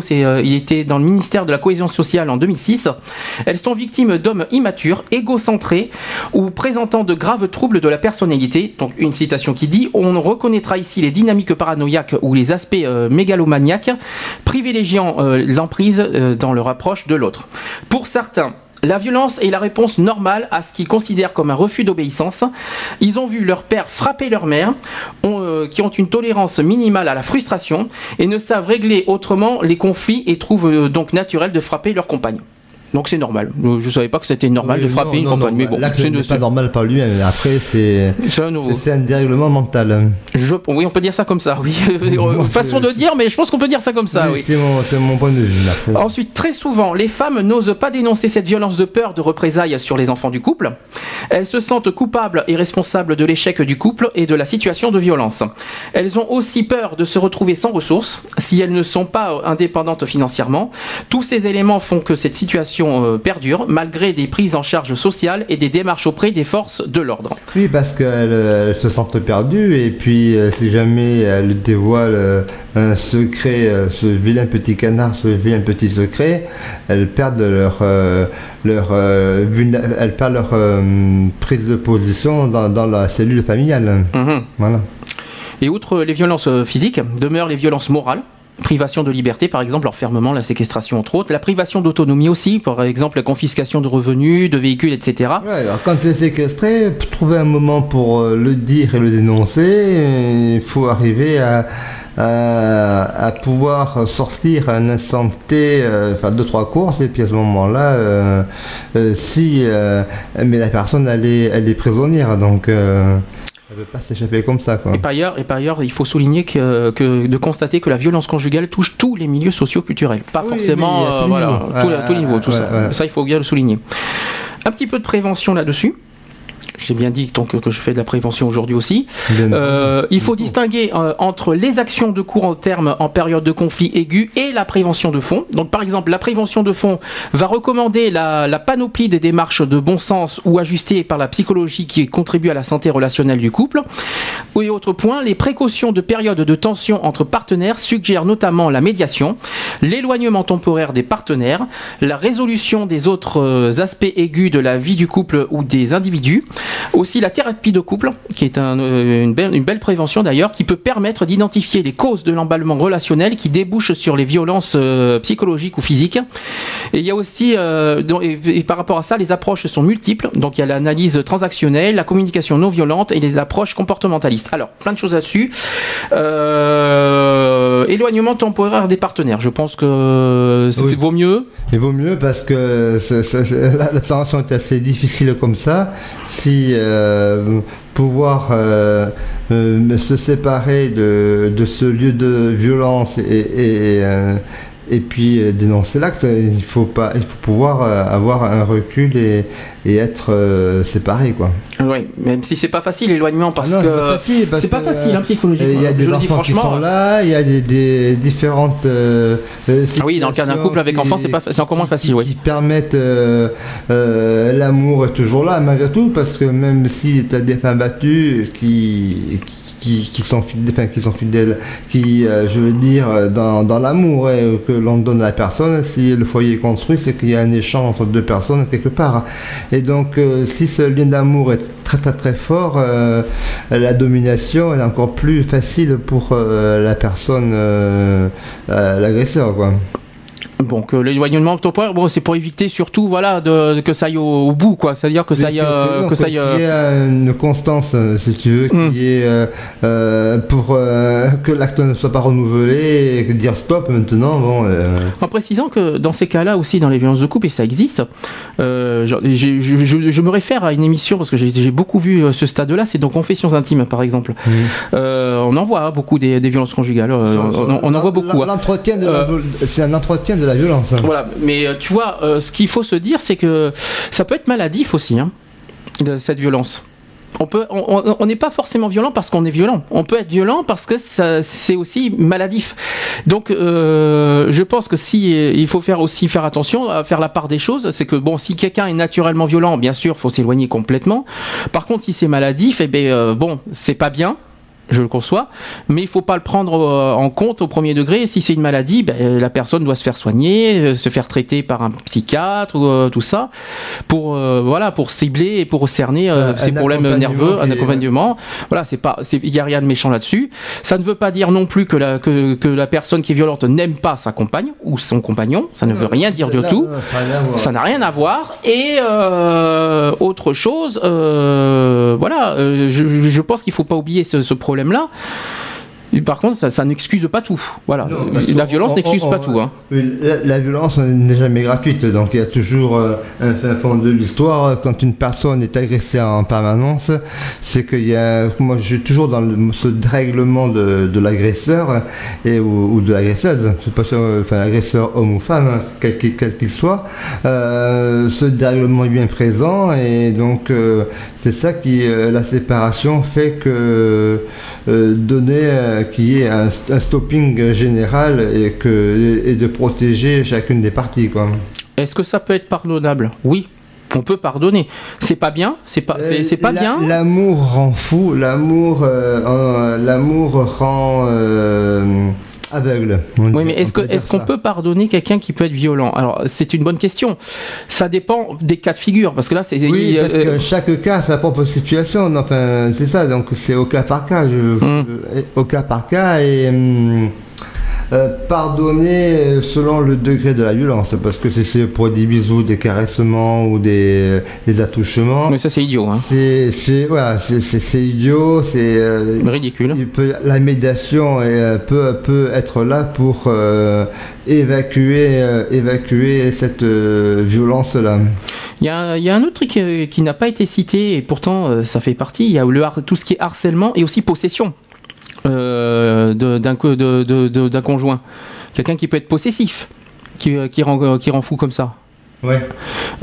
c'est, il était dans le ministère de la cohésion sociale en 2006, elles sont victimes d'hommes immatures, égocentrés ou présentant de graves troubles de la personnalité. Donc une citation qui dit on reconnaîtra ici les dynamiques paranoïaques ou les aspects mégalomaniaques, privilégiant l'emprise dans le rapproche de l'autre. Pour certains, la violence est la réponse normale à ce qu'ils considèrent comme un refus d'obéissance. Ils ont vu leur père frapper leur mère, euh, qui ont une tolérance minimale à la frustration et ne savent régler autrement les conflits et trouvent euh, donc naturel de frapper leur compagne. Donc c'est normal. Euh, je savais pas que c'était normal de frapper une compagne. mais bon, c'est pas normal par lui. Après, c'est c'est un dérèglement mental. Je, oui, on peut dire ça comme ça. Oui, façon de dire, mais je pense qu'on peut dire ça comme ça. Oui, c'est mon, mon, point de vue. Ensuite, très souvent, les femmes n'osent pas dénoncer cette violence de peur de représailles sur les enfants du couple. Elles se sentent coupables et responsables de l'échec du couple et de la situation de violence. Elles ont aussi peur de se retrouver sans ressources si elles ne sont pas indépendantes financièrement. Tous ces éléments font que cette situation euh, perdure malgré des prises en charge sociales et des démarches auprès des forces de l'ordre. Oui, parce qu'elles se sentent perdues et puis euh, si jamais elles dévoilent un secret, euh, ce vilain petit canard, ce vilain petit secret, elles perdent leur, leur, elles perdent leur prise de position dans, la cellule familiale. Mhm. Voilà. Et outre les violences physiques, demeurent les violences morales privation de liberté, par exemple, l'enfermement, la séquestration, entre autres. La privation d'autonomie aussi, par exemple, la confiscation de revenus, de véhicules, etc. Ouais, alors quand tu es séquestré, trouver un moment pour euh, le dire et le dénoncer, il faut arriver à, à, pouvoir sortir un instant T, euh, enfin deux, trois courses, et puis à ce moment-là, euh, si. mais la personne, elle est, elle est prisonnière, donc. Elle ne veut pas s'échapper comme ça. Quoi. Et, par ailleurs, et par ailleurs, il faut souligner que, que, de constater que la violence conjugale touche tous les milieux socio-culturels. Pas forcément euh, voilà, tous les niveaux. Tout ça. ça, il faut bien le souligner. Un petit peu de prévention là-dessus j'ai bien dit donc, que je fais de la prévention aujourd'hui aussi. Euh, il faut distinguer euh, entre les actions de court terme en période de conflit aigu et la prévention de fond. Donc par exemple, la prévention de fond va recommander la, panoplie des démarches de bon sens ou ajustées par la psychologie qui contribue à la santé relationnelle du couple. Et autre point, les précautions de période de tension entre partenaires suggèrent notamment la médiation, l'éloignement temporaire des partenaires, la résolution des autres euh, aspects aigus de la vie du couple ou des individus, aussi la thérapie de couple, qui est euh, une, belle, prévention d'ailleurs, qui peut permettre d'identifier les causes de l'emballement relationnel qui débouchent sur les violences euh, psychologiques ou physiques. Et il y a aussi, euh, et, par rapport à ça, les approches sont multiples. Donc il y a l'analyse transactionnelle, la communication non violente et les approches comportementalistes. Alors, plein de choses là-dessus. éloignement temporaire des partenaires. Je pense que ça vaut mieux. Il vaut mieux parce que la, la transition est assez difficile comme ça. Si euh, pouvoir euh, euh, se séparer de, ce lieu de violence et, et puis euh, dénoncer l'acte, il faut pas, il faut pouvoir euh, avoir un recul et, être euh, séparé, quoi. Oui, même si c'est pas facile l'éloignement parce ah que c'est pas facile, hein, psychologiquement. Il y a des enfants qui sont là, il y a des, différentes. Ah oui, dans le cas d'un couple avec enfants, c'est pas, c'est encore moins facile, qui, Qui permettent l'amour est toujours là malgré tout, parce que même si tu as des femmes battues qui qui, qui sont fidèles, enfin, qui sont fidèles, qui, euh, je veux dire, dans, dans l'amour hein, que l'on donne à la personne, si le foyer est construit, c'est qu'il y a un échange entre deux personnes quelque part. Et donc, euh, si ce lien d'amour est très très très fort, euh, la domination est encore plus facile pour euh, la personne, euh, euh, l'agresseur, quoi. Bon, que l'éloignement temporaire, bon, c'est pour éviter surtout, voilà, de, que ça aille au, au bout, quoi. C'est-à-dire que ça aille, euh, que ça aille. qu'il y ait euh, une constance, euh, si tu veux, Hmm. qui est euh, euh, pour euh, que l'acte ne soit pas renouvelé et dire stop maintenant, bon. euh, En précisant que dans ces cas-là aussi, dans les violences de couple, et ça existe, euh, genre, je, je- je me réfère à une émission parce que j'ai beaucoup vu euh, ce stade-là, c'est dans Confessions intimes par exemple. Euh, on en voit hein, beaucoup des, des violences conjugales, euh, on, on en voit beaucoup. hein. L'entretien Euh, c'est un entretien de violence. Voilà, mais euh, tu vois, euh, ce qu'il faut se dire, c'est que ça peut être maladif aussi, hein, de cette violence. On peut, on- n'est pas forcément violent parce qu'on est violent. On peut être violent parce que c'est aussi maladif. Donc, euh, je pense que si il faut faire aussi faire attention à faire la part des choses, c'est que bon, si quelqu'un est naturellement violent, bien sûr, faut s'éloigner complètement. Par contre, si c'est maladif, eh ben bon, c'est pas bien. Je le conçois, mais il faut pas le prendre euh, en compte au premier degré. Si c'est une maladie, ben, la personne doit se faire soigner, euh, se faire traiter par un psychiatre ou euh, tout ça, pour euh, voilà, pour cibler et pour cerner euh, un problèmes nerveux, un accompagnement. Voilà, c'est pas, il y a rien de méchant là-dessus. Ça ne veut pas dire non plus que la que, que la personne qui est violente n'aime pas sa compagne ou son compagnon. Ça ne veut rien dire du tout. ça n'a rien à voir. Et euh, autre chose, euh, voilà, euh, je, je pense qu'il faut pas oublier ce, ce problème-là. Et par contre, ça, ça n'excuse pas tout. Voilà, Non, la violence n'excuse pas tout. Hein. La, la violence n'est jamais gratuite, donc il y a toujours euh, un fin fond de l'histoire. Quand une personne est agressée en permanence, c'est qu'il y a, moi je suis toujours dans le- ce dérèglement de, de l'agresseur et ou, ou de l'agresseuse, c'est pas sûr, enfin l'agresseur homme ou femme, hein, quel qu'il soit. Euh, ce dérèglement est bien présent et donc euh, c'est ça qui, la séparation fait que donner euh, qu'il y ait un, un stopping général et, que, et de protéger chacune des parties. Quoi. Est-ce que ça peut être pardonnable? Oui. On peut pardonner. C'est pas bien, c'est pas, c'est, pas Euh, La- bien. L'amour rend fou, l'amour, euh, euh, l'amour rend euh, aveugle. Oui, mais est-ce on que peut dire est-ce qu'on peut pardonner quelqu'un qui peut être violent? Alors, c'est une bonne question. Ça dépend des cas de figure, parce que là, c'est Oui, il- parce euh, que chaque cas a sa propre situation. Enfin, c'est ça, donc c'est au cas par cas. Je, euh, au cas par cas et hum, euh, pardonner selon le degré de la violence. Parce que si c'est pour des bisous, des caressements ou des, des attouchements, mais ça, c'est idiot, hein. c'est voilà, idiot. C'est euh, ridicule. il peut- la médiation est, euh, peut, peut être là pour euh, évacuer, euh, évacuer cette euh, violence-là. Il y, a, il y a un autre truc euh, qui n'a pas été cité et pourtant euh, ça fait partie. Il y a le tout ce qui est harcèlement et aussi possession euh, d'un conjoint. Quelqu'un qui peut être possessif, qui, euh, qui, rend, qui rend fou comme ça. Ouais.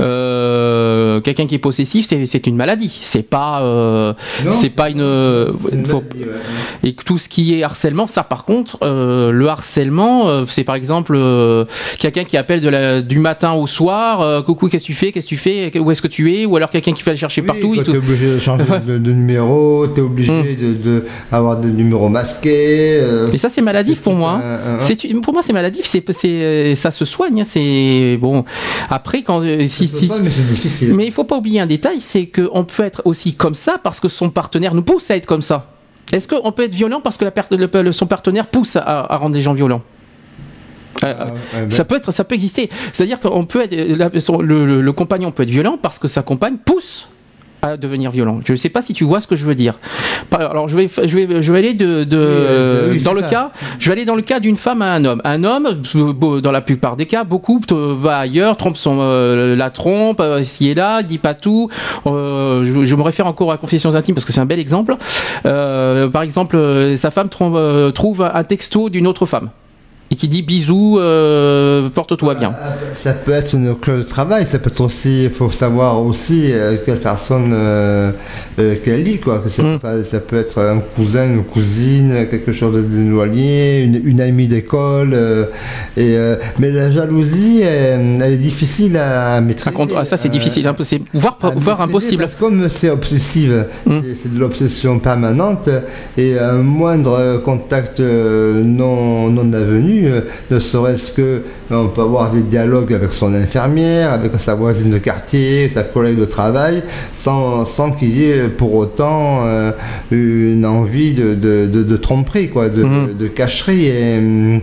Euh, Quelqu'un qui est possessif, c'est une maladie. C'est pas, euh, c'est pas une. c'est une faut- maladie, ouais. et tout ce qui est harcèlement, ça par contre, euh, le harcèlement, c'est par exemple quelqu'un qui appelle de la, du matin au soir, coucou, qu'est-ce que tu fais, qu'est-ce que tu fais, où est-ce que tu es, ou alors quelqu'un qui fait le chercher Oui, partout. t'es obligé de changer de, de numéro, t'es obligé Mm. de, de avoir des numéros masqués. Et ça, c'est maladif pour moi. un- un- C'est pour moi, c'est maladif. C'est, c'est, ça se soigne. hein, C'est bon. Après, quand euh, si, c'est si- pas, mais il faut pas oublier un détail, c'est qu'on peut être aussi comme ça parce que son partenaire nous pousse à être comme ça. Est-ce qu'on peut être violent parce que la le- son partenaire pousse à, à rendre les gens violents? Euh, Ah, ouais, ben, Ça peut être, ça peut exister. C'est-à-dire qu'on peut être, la- son- le, le- le compagnon peut être violent parce que sa compagne pousse à devenir violent. Je ne sais pas si tu vois ce que je veux dire. Alors je vais, je vais, je vais aller de, de- euh, oui, dans le ça. cas, je vais aller dans le cas d'une femme à un homme. Un homme, euh, dans la plupart des cas, beaucoup euh, va ailleurs, trompe son, euh, la trompe, euh, ici et là, dit pas tout. Euh, je, je me réfère encore à Confessions intimes parce que c'est un bel exemple. Euh, par exemple, euh, sa femme trompe- euh, trouve un texto d'une autre femme. Et qui dit bisous, euh, porte-toi bien. Ah, Ça peut être une clause de travail, ça peut être aussi, il faut savoir aussi euh, quelle personne euh, euh, qu'elle lit, quoi. Que c'est- Mm. ça, ça peut être un cousin, une cousine, quelque chose d'éloigné, une, une amie d'école. euh, et, euh, mais la jalousie, elle, elle est difficile à maîtriser. Contre- ah, ça c'est Euh, difficile, impossible, voire, impossible. Parce que comme c'est obsessive, Mm. c'est- de l'obsession permanente, et un moindre contact euh, non, non avenu, euh, ne serait-ce que euh, on peut avoir des dialogues avec son infirmière, avec sa voisine de quartier, sa collègue de travail, sans, sans qu'il y ait pour autant euh, une envie de, de, de- de tromperie, quoi, de, Mhm. de cacherie. Et, hum,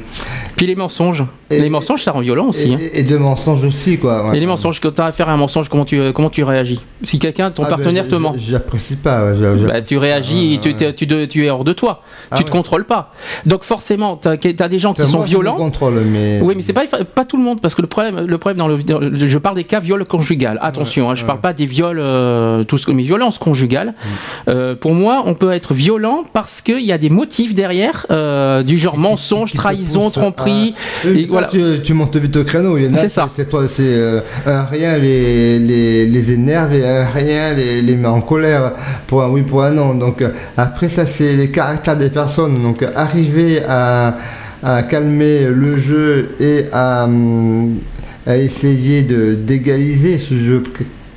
Puis les mensonges. Et- les mensonges, ça rend violent aussi. et, hein. et de mensonges aussi, quoi. ouais. Et les mensonges, quand tu as affaire à un mensonge, comment tu, comment tu réagis? Si quelqu'un, ton Ah, ben, partenaire j- te ment, j- J'apprécie pas. ouais, j'a- bah, tu réagis, tu, tu, tu- tu es hors de toi. Ah tu te ouais. contrôles pas. Donc forcément, tu as, des gens qui sont moi, violents. contrôle, mais. Oui, mais c'est pas, pas tout le monde, parce que le problème, le problème dans le, dans le- je parle des cas viol conjugal. Attention, hein, je parle pas des viols, euh, tout ce que, mais violences conjugales. Mm. Euh, pour moi, on peut être violent parce qu'il y a des motifs derrière, euh, du genre mensonge, trahison, tromperie. Et voilà. tu, tu montes vite au créneau. Il y en a, C'est ça. C'est toi, c'est euh, un rien les, les, les énerve et un rien les, les met en colère pour un oui, pour un non. Donc euh, après ça, c'est les caractères des personnes. Donc arriver à, à calmer le jeu et à, hum, à essayer d'égaliser ce jeu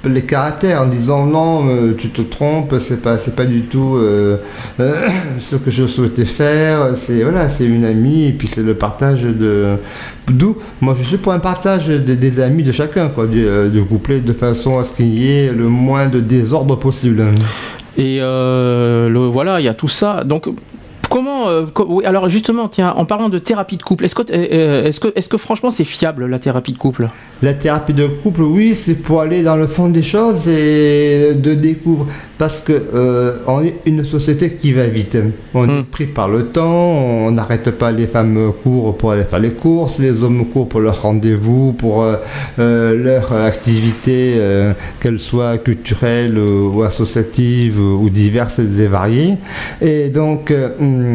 les caractères en disant non euh, tu te trompes c'est pas c'est pas du tout euh, euh, ce que je souhaitais faire c'est voilà c'est une amie et puis c'est le partage de d'où moi je suis pour un partage des, amis de chacun quoi euh, de coupler de façon à ce qu'il y ait le moins de désordre possible Et le, voilà, il y a tout ça. Donc, comment. euh, co- oui, alors, justement, tiens, en parlant de thérapie de couple, est-ce que, euh, est-ce que, est-ce que franchement c'est fiable la thérapie de couple? La thérapie de couple, oui, c'est pour aller dans le fond des choses et de découvrir. Parce que euh, on est une société qui va vite. On est pris par le temps, on n'arrête pas les femmes courent pour aller faire les courses, les hommes courent pour leur rendez-vous, pour euh, euh, leur activité, euh, qu'elle soit culturelle euh, ou associative euh, ou diverses et variées. Et donc, euh, hum,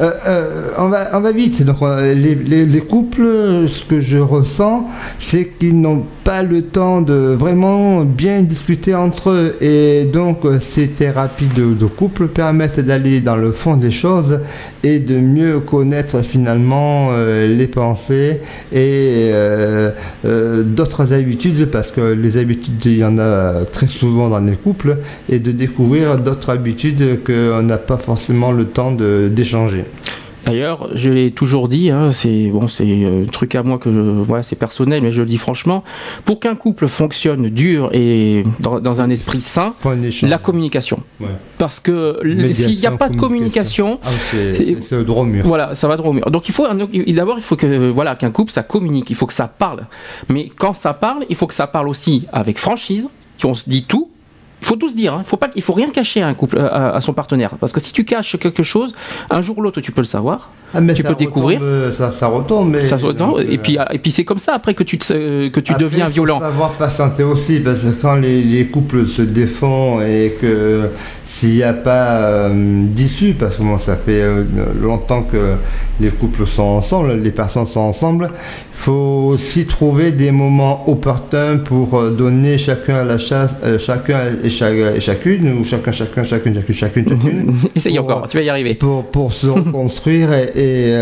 euh, euh, on, va, vite. Donc, on- les, les- les couples, ce que je ressens, c'est qu'ils n'ont pas le temps de vraiment bien discuter entre eux. Et donc, euh, ces thérapies de, couple permettent d'aller dans le fond des choses et de mieux connaître finalement euh, les pensées et euh, euh, d'autres habitudes, parce que les habitudes, il y en a très souvent dans les couples, et de découvrir d'autres habitudes qu'on n'a pas forcément le temps de- d'échanger. D'ailleurs, je l'ai toujours dit, hein, c'est bon, c'est euh, un truc à moi que je, voilà, c'est personnel, mais je le dis franchement, pour qu'un couple fonctionne dur et dans, dans un esprit sain, la communication. Ouais. Parce que s'il n'y a pas de communication, Ah, c'est le droit au mur. Voilà, ça va droit au mur. Donc il faut d'abord il faut que voilà qu'un couple ça communique, il faut que ça parle. Mais quand ça parle, il faut que ça parle aussi avec franchise, qu'on se dit tout. Il faut tout se dire. hein. Il faut pas, il faut rien cacher à un couple, à, à son partenaire, parce que si tu caches quelque chose, un jour ou l'autre tu peux le savoir. Ah, mais tu peux découvrir. retombe, Ça, ça retombe. mais- Ça se donc, et euh, puis et puis c'est comme ça après que tu te- euh, que tu Après, deviens faut violent. savoir patienter aussi, parce que quand les, les couples se défont et que s'il n'y a pas euh, d'issue, parce que bon, ça fait euh, longtemps que les couples sont ensemble, les personnes sont ensemble, il faut aussi trouver des moments opportuns pour euh, donner chacun à la chasse, chacun et, chaque- et chacune, ou chacun, chacun, chacune, chacune, chacune, chacune. Essaye pour, encore, tu vas y arriver. pour, pour se reconstruire et, et,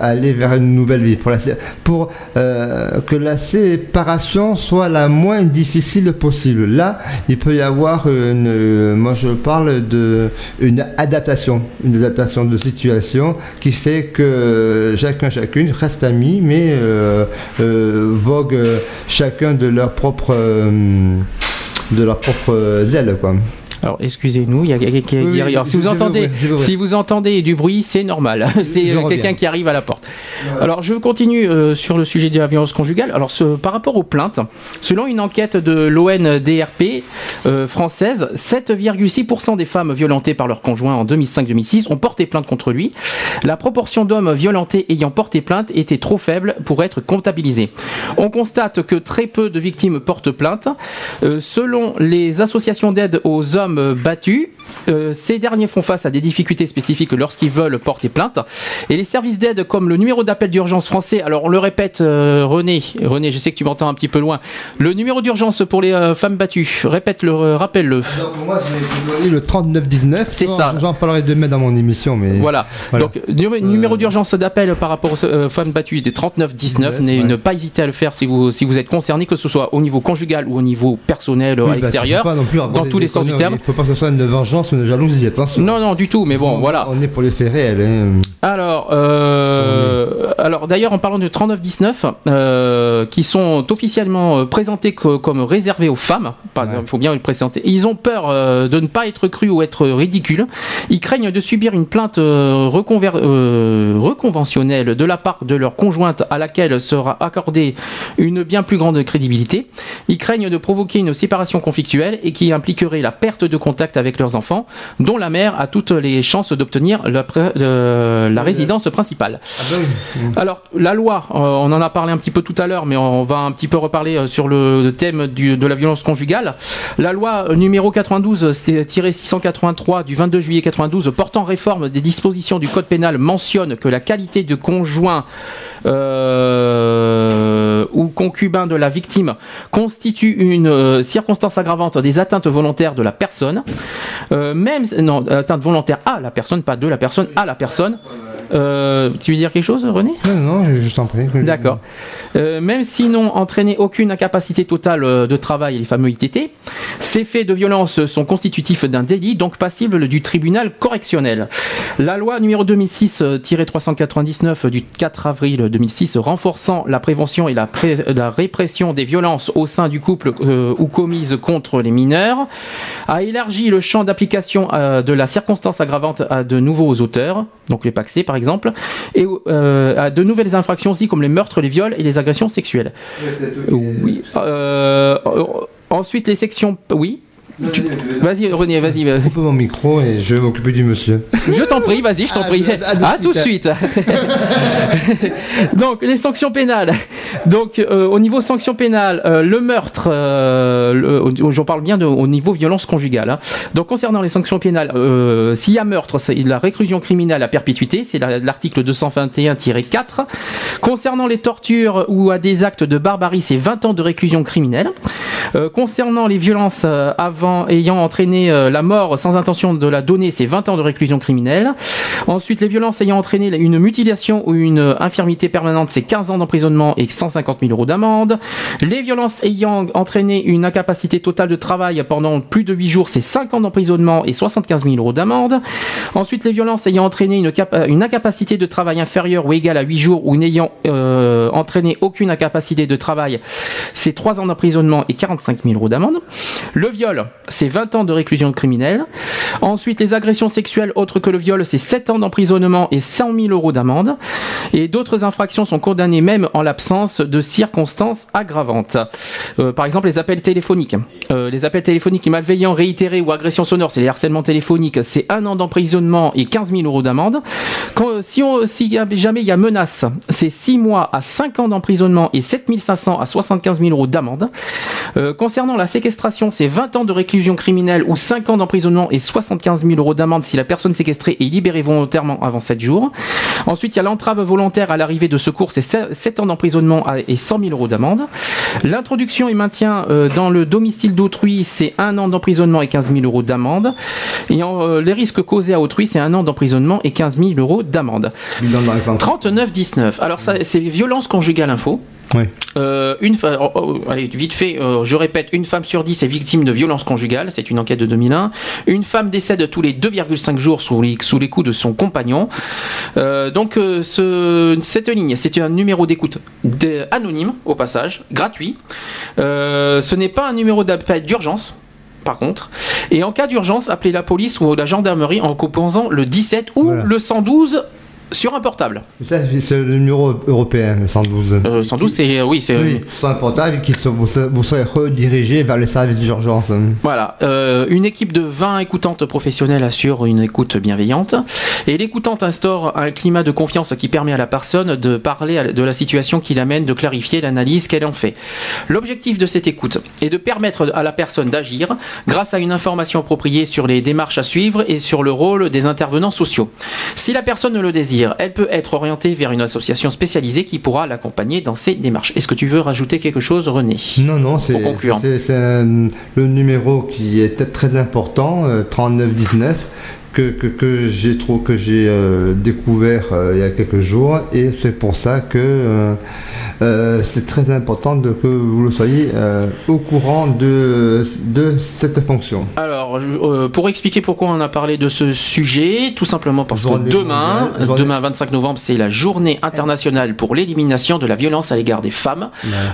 aller vers une nouvelle vie. Pour, la, pour que la séparation soit la moins difficile possible. Là, il peut y avoir une, moi je parle de une adaptation, une adaptation de situation qui fait que chacun chacune reste amis, mais euh, euh, vogue chacun de leur propre euh, de leur propre zèle quoi. Alors excusez-nous, il y a oui, alors, je- si vous entendez, si vous entendez du bruit, c'est normal. c'est quelqu'un qui arrive à la porte. Alors je continue euh, sur le sujet de la violence conjugale. Alors par rapport aux plaintes, selon une enquête de l'ONDRP euh, française, 7,6% des femmes violentées par leur conjoint en 2005-2006 ont porté plainte contre lui. La proportion d'hommes violentés ayant porté plainte était trop faible pour être comptabilisée. On constate que très peu de victimes portent plainte. Euh, selon les associations d'aide aux hommes battus, Euh, ces derniers font face à des difficultés spécifiques lorsqu'ils veulent porter plainte. Et les services d'aide comme le numéro d'appel d'urgence français, alors on le répète, euh, René, René, je sais que tu m'entends un petit peu loin. Le numéro d'urgence pour les euh, femmes battues, répète-le, euh, rappelle-le. Pour moi, donné le 3919. C'est ça. J'en parlerai demain dans mon émission, mais. Voilà. Voilà. Donc numé- numéro d'urgence d'appel par rapport aux femmes battues des 39 19. Ouais. Ne pas hésiter à le faire si vous si vous êtes concerné, que ce soit au niveau conjugal ou au niveau personnel Oui, à qu'il l'extérieur. faut pas non plus avoir dans des- tous les sens du terme. Il ne faut pas que ce soit une vengeance ou une jalousie, attention. Non, non, du tout. Mais bon, On- voilà. On est pour les faits réels. hein. Alors, euh, alors d'ailleurs, en parlant de 39-19, euh, qui sont officiellement euh, présentés co- comme réservés aux femmes, il Ouais. faut bien le présenter, ils ont peur euh, de ne pas être crus ou être ridicules. Ils craignent de subir une plainte reconver- reconventionnelle de la part de leur conjointe à laquelle sera accordée une bien plus grande crédibilité. Ils craignent de provoquer une séparation conflictuelle et qui impliquerait la perte de contact avec leurs enfants, dont la mère a toutes les chances d'obtenir la, résidence principale. Ah bah oui. Alors, la loi, euh, on en a parlé un petit peu tout à l'heure, mais on va un petit peu reparler euh, sur le thème du- de la violence conjugale. La loi euh, numéro 92-683 du 22 juillet 92 portant réforme des dispositions du code pénal mentionne que la qualité de conjoint euh, ou concubin de la victime constitue une circonstance aggravante des atteintes volontaires de la personne. Euh, même non, atteinte volontaire à la personne, pas de la personne, à la personne. Euh, tu veux dire quelque chose, René? Non, non, je, je t'en prie. D'accord. Euh, même s'ils n'ont entraîné aucune incapacité totale euh, de travail, les fameux ITT, ces faits de violence sont constitutifs d'un délit, donc passibles du tribunal correctionnel. La loi numéro 2006-399 du 4 avril 2006 renforçant la prévention et la, pré- la répression des violences au sein du couple euh, ou commises contre les mineurs a élargi le champ d'application de la circonstance aggravante à de nouveaux auteurs, donc les paxés par exemple, et euh, à de nouvelles infractions aussi comme les meurtres, les viols et les agressions sexuelles. Oui. Euh, euh, ensuite les sections, oui. Tu- Vas-y René, vas-y. euh, Coupe mon micro et je vais m'occuper du monsieur. Je t'en prie, vas-y, je t'en À prie. à tout de suite. Donc les sanctions pénales. Donc euh, au niveau sanctions pénales, euh, le meurtre, euh, j'en parle bien de, au niveau violence conjugale. hein. Donc concernant les sanctions pénales, euh, s'il y a meurtre, c'est la réclusion criminelle à perpétuité, c'est la- l'article 221-4. Concernant les tortures ou à des actes de barbarie, c'est 20 ans de réclusion criminelle. Euh, concernant les violences euh, ayant entraîné euh, la mort sans intention de la donner, c'est 20 ans de réclusion criminelle. Ensuite, les violences ayant entraîné une mutilation ou une infirmité permanente, c'est 15 ans d'emprisonnement et 150 000 euros d'amende. Les violences ayant entraîné une incapacité totale de travail pendant plus de 8 jours, c'est 5 ans d'emprisonnement et 75 000 euros d'amende. Ensuite, les violences ayant entraîné une incapacité de travail inférieure ou égale à 8 jours ou n'ayant euh, entraîné aucune incapacité de travail, c'est 3 ans d'emprisonnement et 45 000 euros d'amende. Le viol, c'est 20 ans de réclusion criminelle. Ensuite, les agressions sexuelles autres que le viol, c'est 7 ans d'emprisonnement et 100 000 euros d'amende. Et d'autres infractions sont condamnées même en l'absence de circonstances aggravantes. Euh, par exemple, les appels téléphoniques. Euh, les appels téléphoniques malveillants, réitérés ou agressions sonores, c'est les harcèlements téléphoniques, c'est un an d'emprisonnement et 15 000 euros d'amende. Quand- Si, on, si jamais il y a menace, c'est 6 mois à 5 ans d'emprisonnement et 7 500 à 75 000 euros d'amende. Euh, concernant la séquestration, c'est 20 ans de réclusion criminelle ou 5 ans d'emprisonnement et 75 000 euros d'amende si la personne séquestrée est libérée volontairement avant 7 jours. Ensuite, il y a l'entrave volontaire à l'arrivée de secours, c'est 7 ans d'emprisonnement et 100 000 euros d'amende. L'introduction et maintien euh, dans le domicile d'autrui, c'est 1 an d'emprisonnement et 15 000 euros d'amende. Et en, euh, les risques causés à autrui, c'est 1 an d'emprisonnement et 15 000 euros d'amende. Bilan dans les 39-19. Alors ça, c'est violence conjugale info. Euh, une fa- oh, oh, allez, vite fait, euh, je répète, une femme sur 10 est victime de violence conjugale, c'est une enquête de 2001. Une femme décède tous les 2,5 jours sous les, sous les coups de son compagnon. Euh, donc ce- cette ligne, c'est un numéro d'écoute anonyme, au passage, gratuit. Ce n'est pas un numéro d'appel d'urgence. Par contre, et en cas d'urgence, appelez la police ou la gendarmerie en composant le 17 ou Voilà. le 112 Sur un portable. Ça, c'est le numéro européen, le 112. Euh, 112, c'est oui, c'est Oui, sur un portable qui se- vous, serez- vous serez redirigé vers les services d'urgence. Voilà, euh, une équipe de 20 écoutantes professionnelles assure une écoute bienveillante et l'écoutante instaure un climat de confiance qui permet à la personne de parler de la situation qui l'amène, de clarifier l'analyse qu'elle en fait. L'objectif de cette écoute est de permettre à la personne d'agir grâce à une information appropriée sur les démarches à suivre et sur le rôle des intervenants sociaux. Si la personne le désire, elle peut être orientée vers une association spécialisée qui pourra l'accompagner dans ses démarches. Est-ce que tu veux rajouter quelque chose, René? Non, non, c'est un- le numéro qui est très important, euh, 3919, que, que, que j'ai trop que j'ai euh, découvert euh, il y a quelques jours, et c'est pour ça que euh, c'est très important de, que vous le soyez au courant de, de cette fonction. Alors, pour expliquer pourquoi on a parlé de ce sujet, tout simplement parce que demain, mondiale, demain 25 novembre, c'est la journée internationale pour l'élimination de la violence à l'égard des femmes.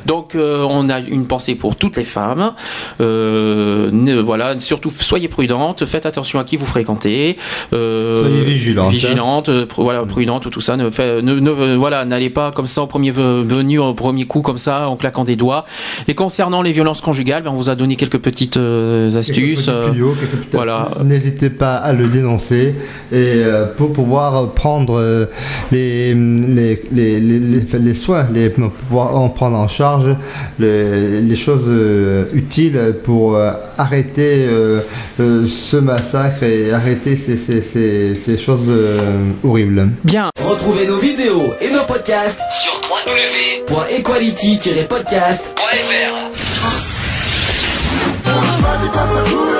Donc, on a une pensée pour toutes les femmes. Ne- voilà, surtout soyez prudentes, faites attention à qui vous fréquentez. Euh, Soyez vigilantes, Vigilantes, euh, voilà, prudentes, tout ça. Ne, fait- ne- ne- voilà, n'allez pas comme ça au premier ve- venu, au premier coup comme ça, en claquant des doigts. Et concernant les violences conjugales, ben, on vous a donné quelques petites euh, astuces. Quelques euh, petits tuyaux, quelques petites voilà. N'hésitez pas à le dénoncer et euh, pour pouvoir prendre euh, les, les, les, les, soins, les, pour pouvoir en prendre en charge les, choses euh, utiles pour euh, arrêter euh, euh, ce massacre et arrêter ces, ces, ces, ces choses euh, horribles. Bien. Retrouvez nos vidéos et nos podcasts Sur www.equality-podcast.fr